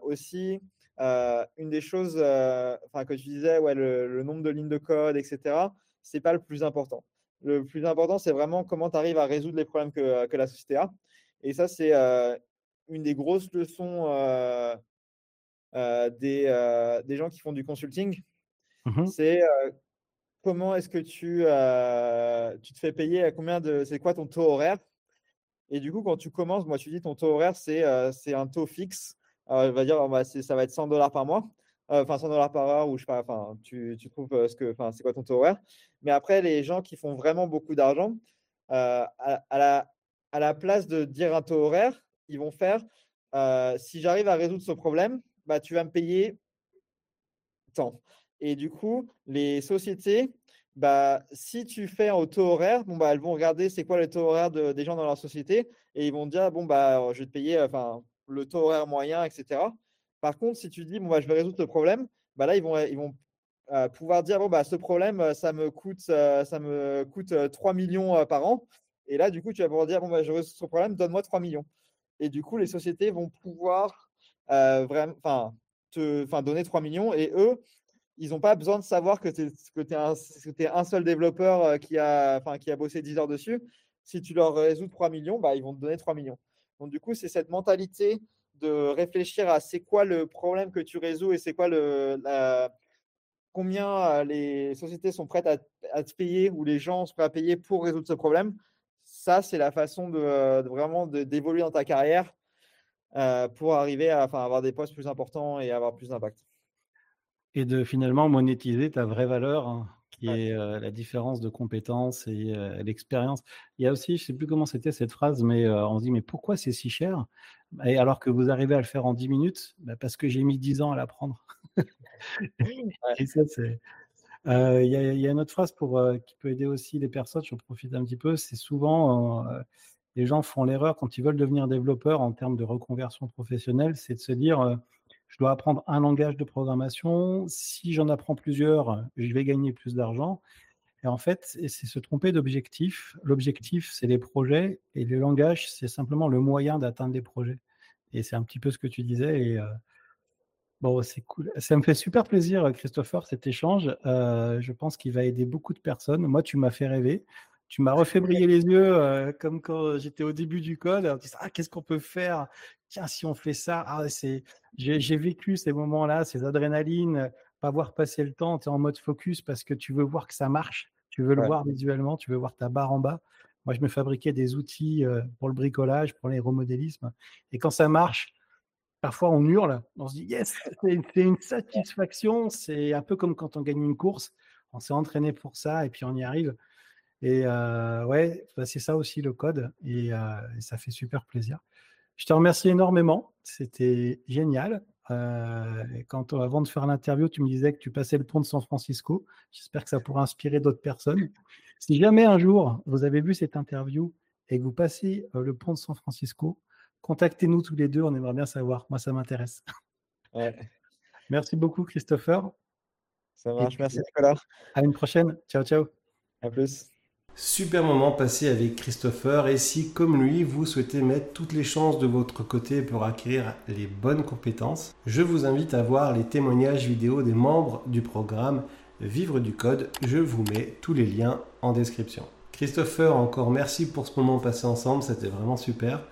aussi, une des choses enfin, que tu disais, ouais, le, nombre de lignes de code, etc., c'est pas le plus important. Le plus important, c'est vraiment comment tu arrives à résoudre les problèmes que, la société a. Et ça, c'est une des grosses leçons des, des, gens qui font du consulting. Mmh c'est comment est-ce que tu, tu te fais payer à combien de. C'est quoi ton taux horaire? Et du coup, quand tu commences, moi, tu dis ton taux horaire, c'est un taux fixe. on va dire, ça va être 100 dollars par mois enfin 100 dollars par heure ou je sais pas, enfin tu, tu trouves ce que, enfin c'est quoi ton taux horaire? Mais après, les gens qui font vraiment beaucoup d'argent, à, la, à la place de dire un taux horaire, ils vont faire si j'arrive à résoudre ce problème, bah, tu vas me payer tant. Et du coup, les sociétés, bah, si tu fais au taux horaire, bon, bah, elles vont regarder c'est quoi le taux horaire de, des gens dans leur société et ils vont dire bon, bah, je vais te payer enfin, le taux horaire moyen, etc. Par contre, si tu dis bon, bah, je vais résoudre le problème, bah, là, ils vont, ils vont pouvoir dire bon, bah, ce problème, ça me coûte, ça me coûte 3 millions par an. Et là, du coup, tu vas pouvoir dire, bon, bah, je résous ce problème, donne-moi 3 millions. Et du coup, les sociétés vont pouvoir euh, vraiment, te, donner 3 millions. Et eux, ils n'ont pas besoin de savoir que tu es, es un seul développeur euh, qui a, qui a bossé 10 heures dessus. Si tu leur résous 3 millions, bah, ils vont te donner 3 millions. Donc, du coup, c'est cette mentalité de réfléchir à c'est quoi le problème que tu résous et c'est quoi le, combien les sociétés sont prêtes à, te payer ou les gens sont prêts à payer pour résoudre ce problème ça, c'est la façon de, vraiment d'évoluer dans ta carrière euh, pour arriver à enfin, avoir des postes plus importants et avoir plus d'impact. Et de finalement monétiser ta vraie valeur, hein, qui est euh, la différence de compétences et euh, l'expérience. Il y a aussi, je ne sais plus comment c'était cette phrase, mais on se dit, mais pourquoi c'est si cher? Et alors que vous arrivez à le faire en 10 minutes bah, Parce que j'ai mis 10 ans à l'apprendre. *laughs* et ça, c'est il y, a une autre phrase pour, qui peut aider aussi les personnes, je profite un petit peu, c'est souvent, les gens font l'erreur quand ils veulent devenir développeurs en termes de reconversion professionnelle, c'est de se dire, je dois apprendre un langage de programmation, si j'en apprends plusieurs, je vais gagner plus d'argent. Et en fait, c'est se tromper d'objectif. L'objectif, c'est les projets et le langage, c'est simplement le moyen d'atteindre les projets. Et c'est un petit peu ce que tu disais. Bon, c'est cool. Ça me fait super plaisir, Christopher, cet échange. Euh, je pense qu'il va aider beaucoup de personnes. Moi, tu m'as fait rêver. Tu m'as *laughs* refait briller les yeux, euh, comme quand j'étais au début du code. Ah, qu'est-ce qu'on peut faire? Tiens, si on fait ça. Ah, c'est... J'ai, vécu ces moments-là, ces adrénalines, pas voir passer le temps. Tu es en mode focus parce que tu veux voir que ça marche. Tu veux le voir visuellement, tu veux voir ta barre en bas. Moi, je me fabriquais des outils euh, pour le bricolage, pour les remodélismes. Et quand ça marche, parfois on hurle, on se dit yes, *laughs* c'est une satisfaction, c'est un peu comme quand on gagne une course, on s'est entraîné pour ça et puis on y arrive. Et euh, ouais, bah, c'est ça aussi le code et, euh, ça fait super plaisir. Je te remercie énormément, c'était génial. Euh, quand, avant de faire l'interview, tu me disais que tu passais le pont de San Francisco. J'espère que ça pourra inspirer d'autres personnes. Si jamais un jour vous avez vu cette interview et que vous passez le pont de San Francisco, contactez-nous tous les deux. On aimerait bien savoir. Moi, ça m'intéresse. *laughs* Merci beaucoup, Christopher. Ça marche. Merci, Nicolas. À une prochaine. Ciao, ciao. À plus. Super moment passé avec Christopher et si comme lui vous souhaitez mettre toutes les chances de votre côté pour acquérir les bonnes compétences, je vous invite à voir les témoignages vidéo des membres du programme Vivre du Code. Je vous mets tous les liens en description. Christopher, encore merci pour ce moment passé ensemble, c'était vraiment super.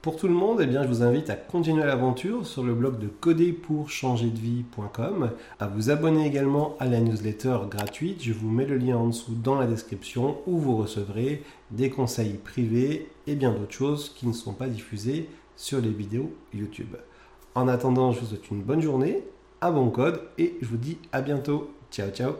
Pour tout le monde, eh bien, je vous invite à continuer l'aventure sur le blog de coderpourchangerdevie.com, à vous abonner également à la newsletter gratuite. Je vous mets le lien en dessous dans la description où vous recevrez des conseils privés et bien d'autres choses qui ne sont pas diffusées sur les vidéos YouTube. En attendant, je vous souhaite une bonne journée, un bon code et je vous dis à bientôt. Ciao ciao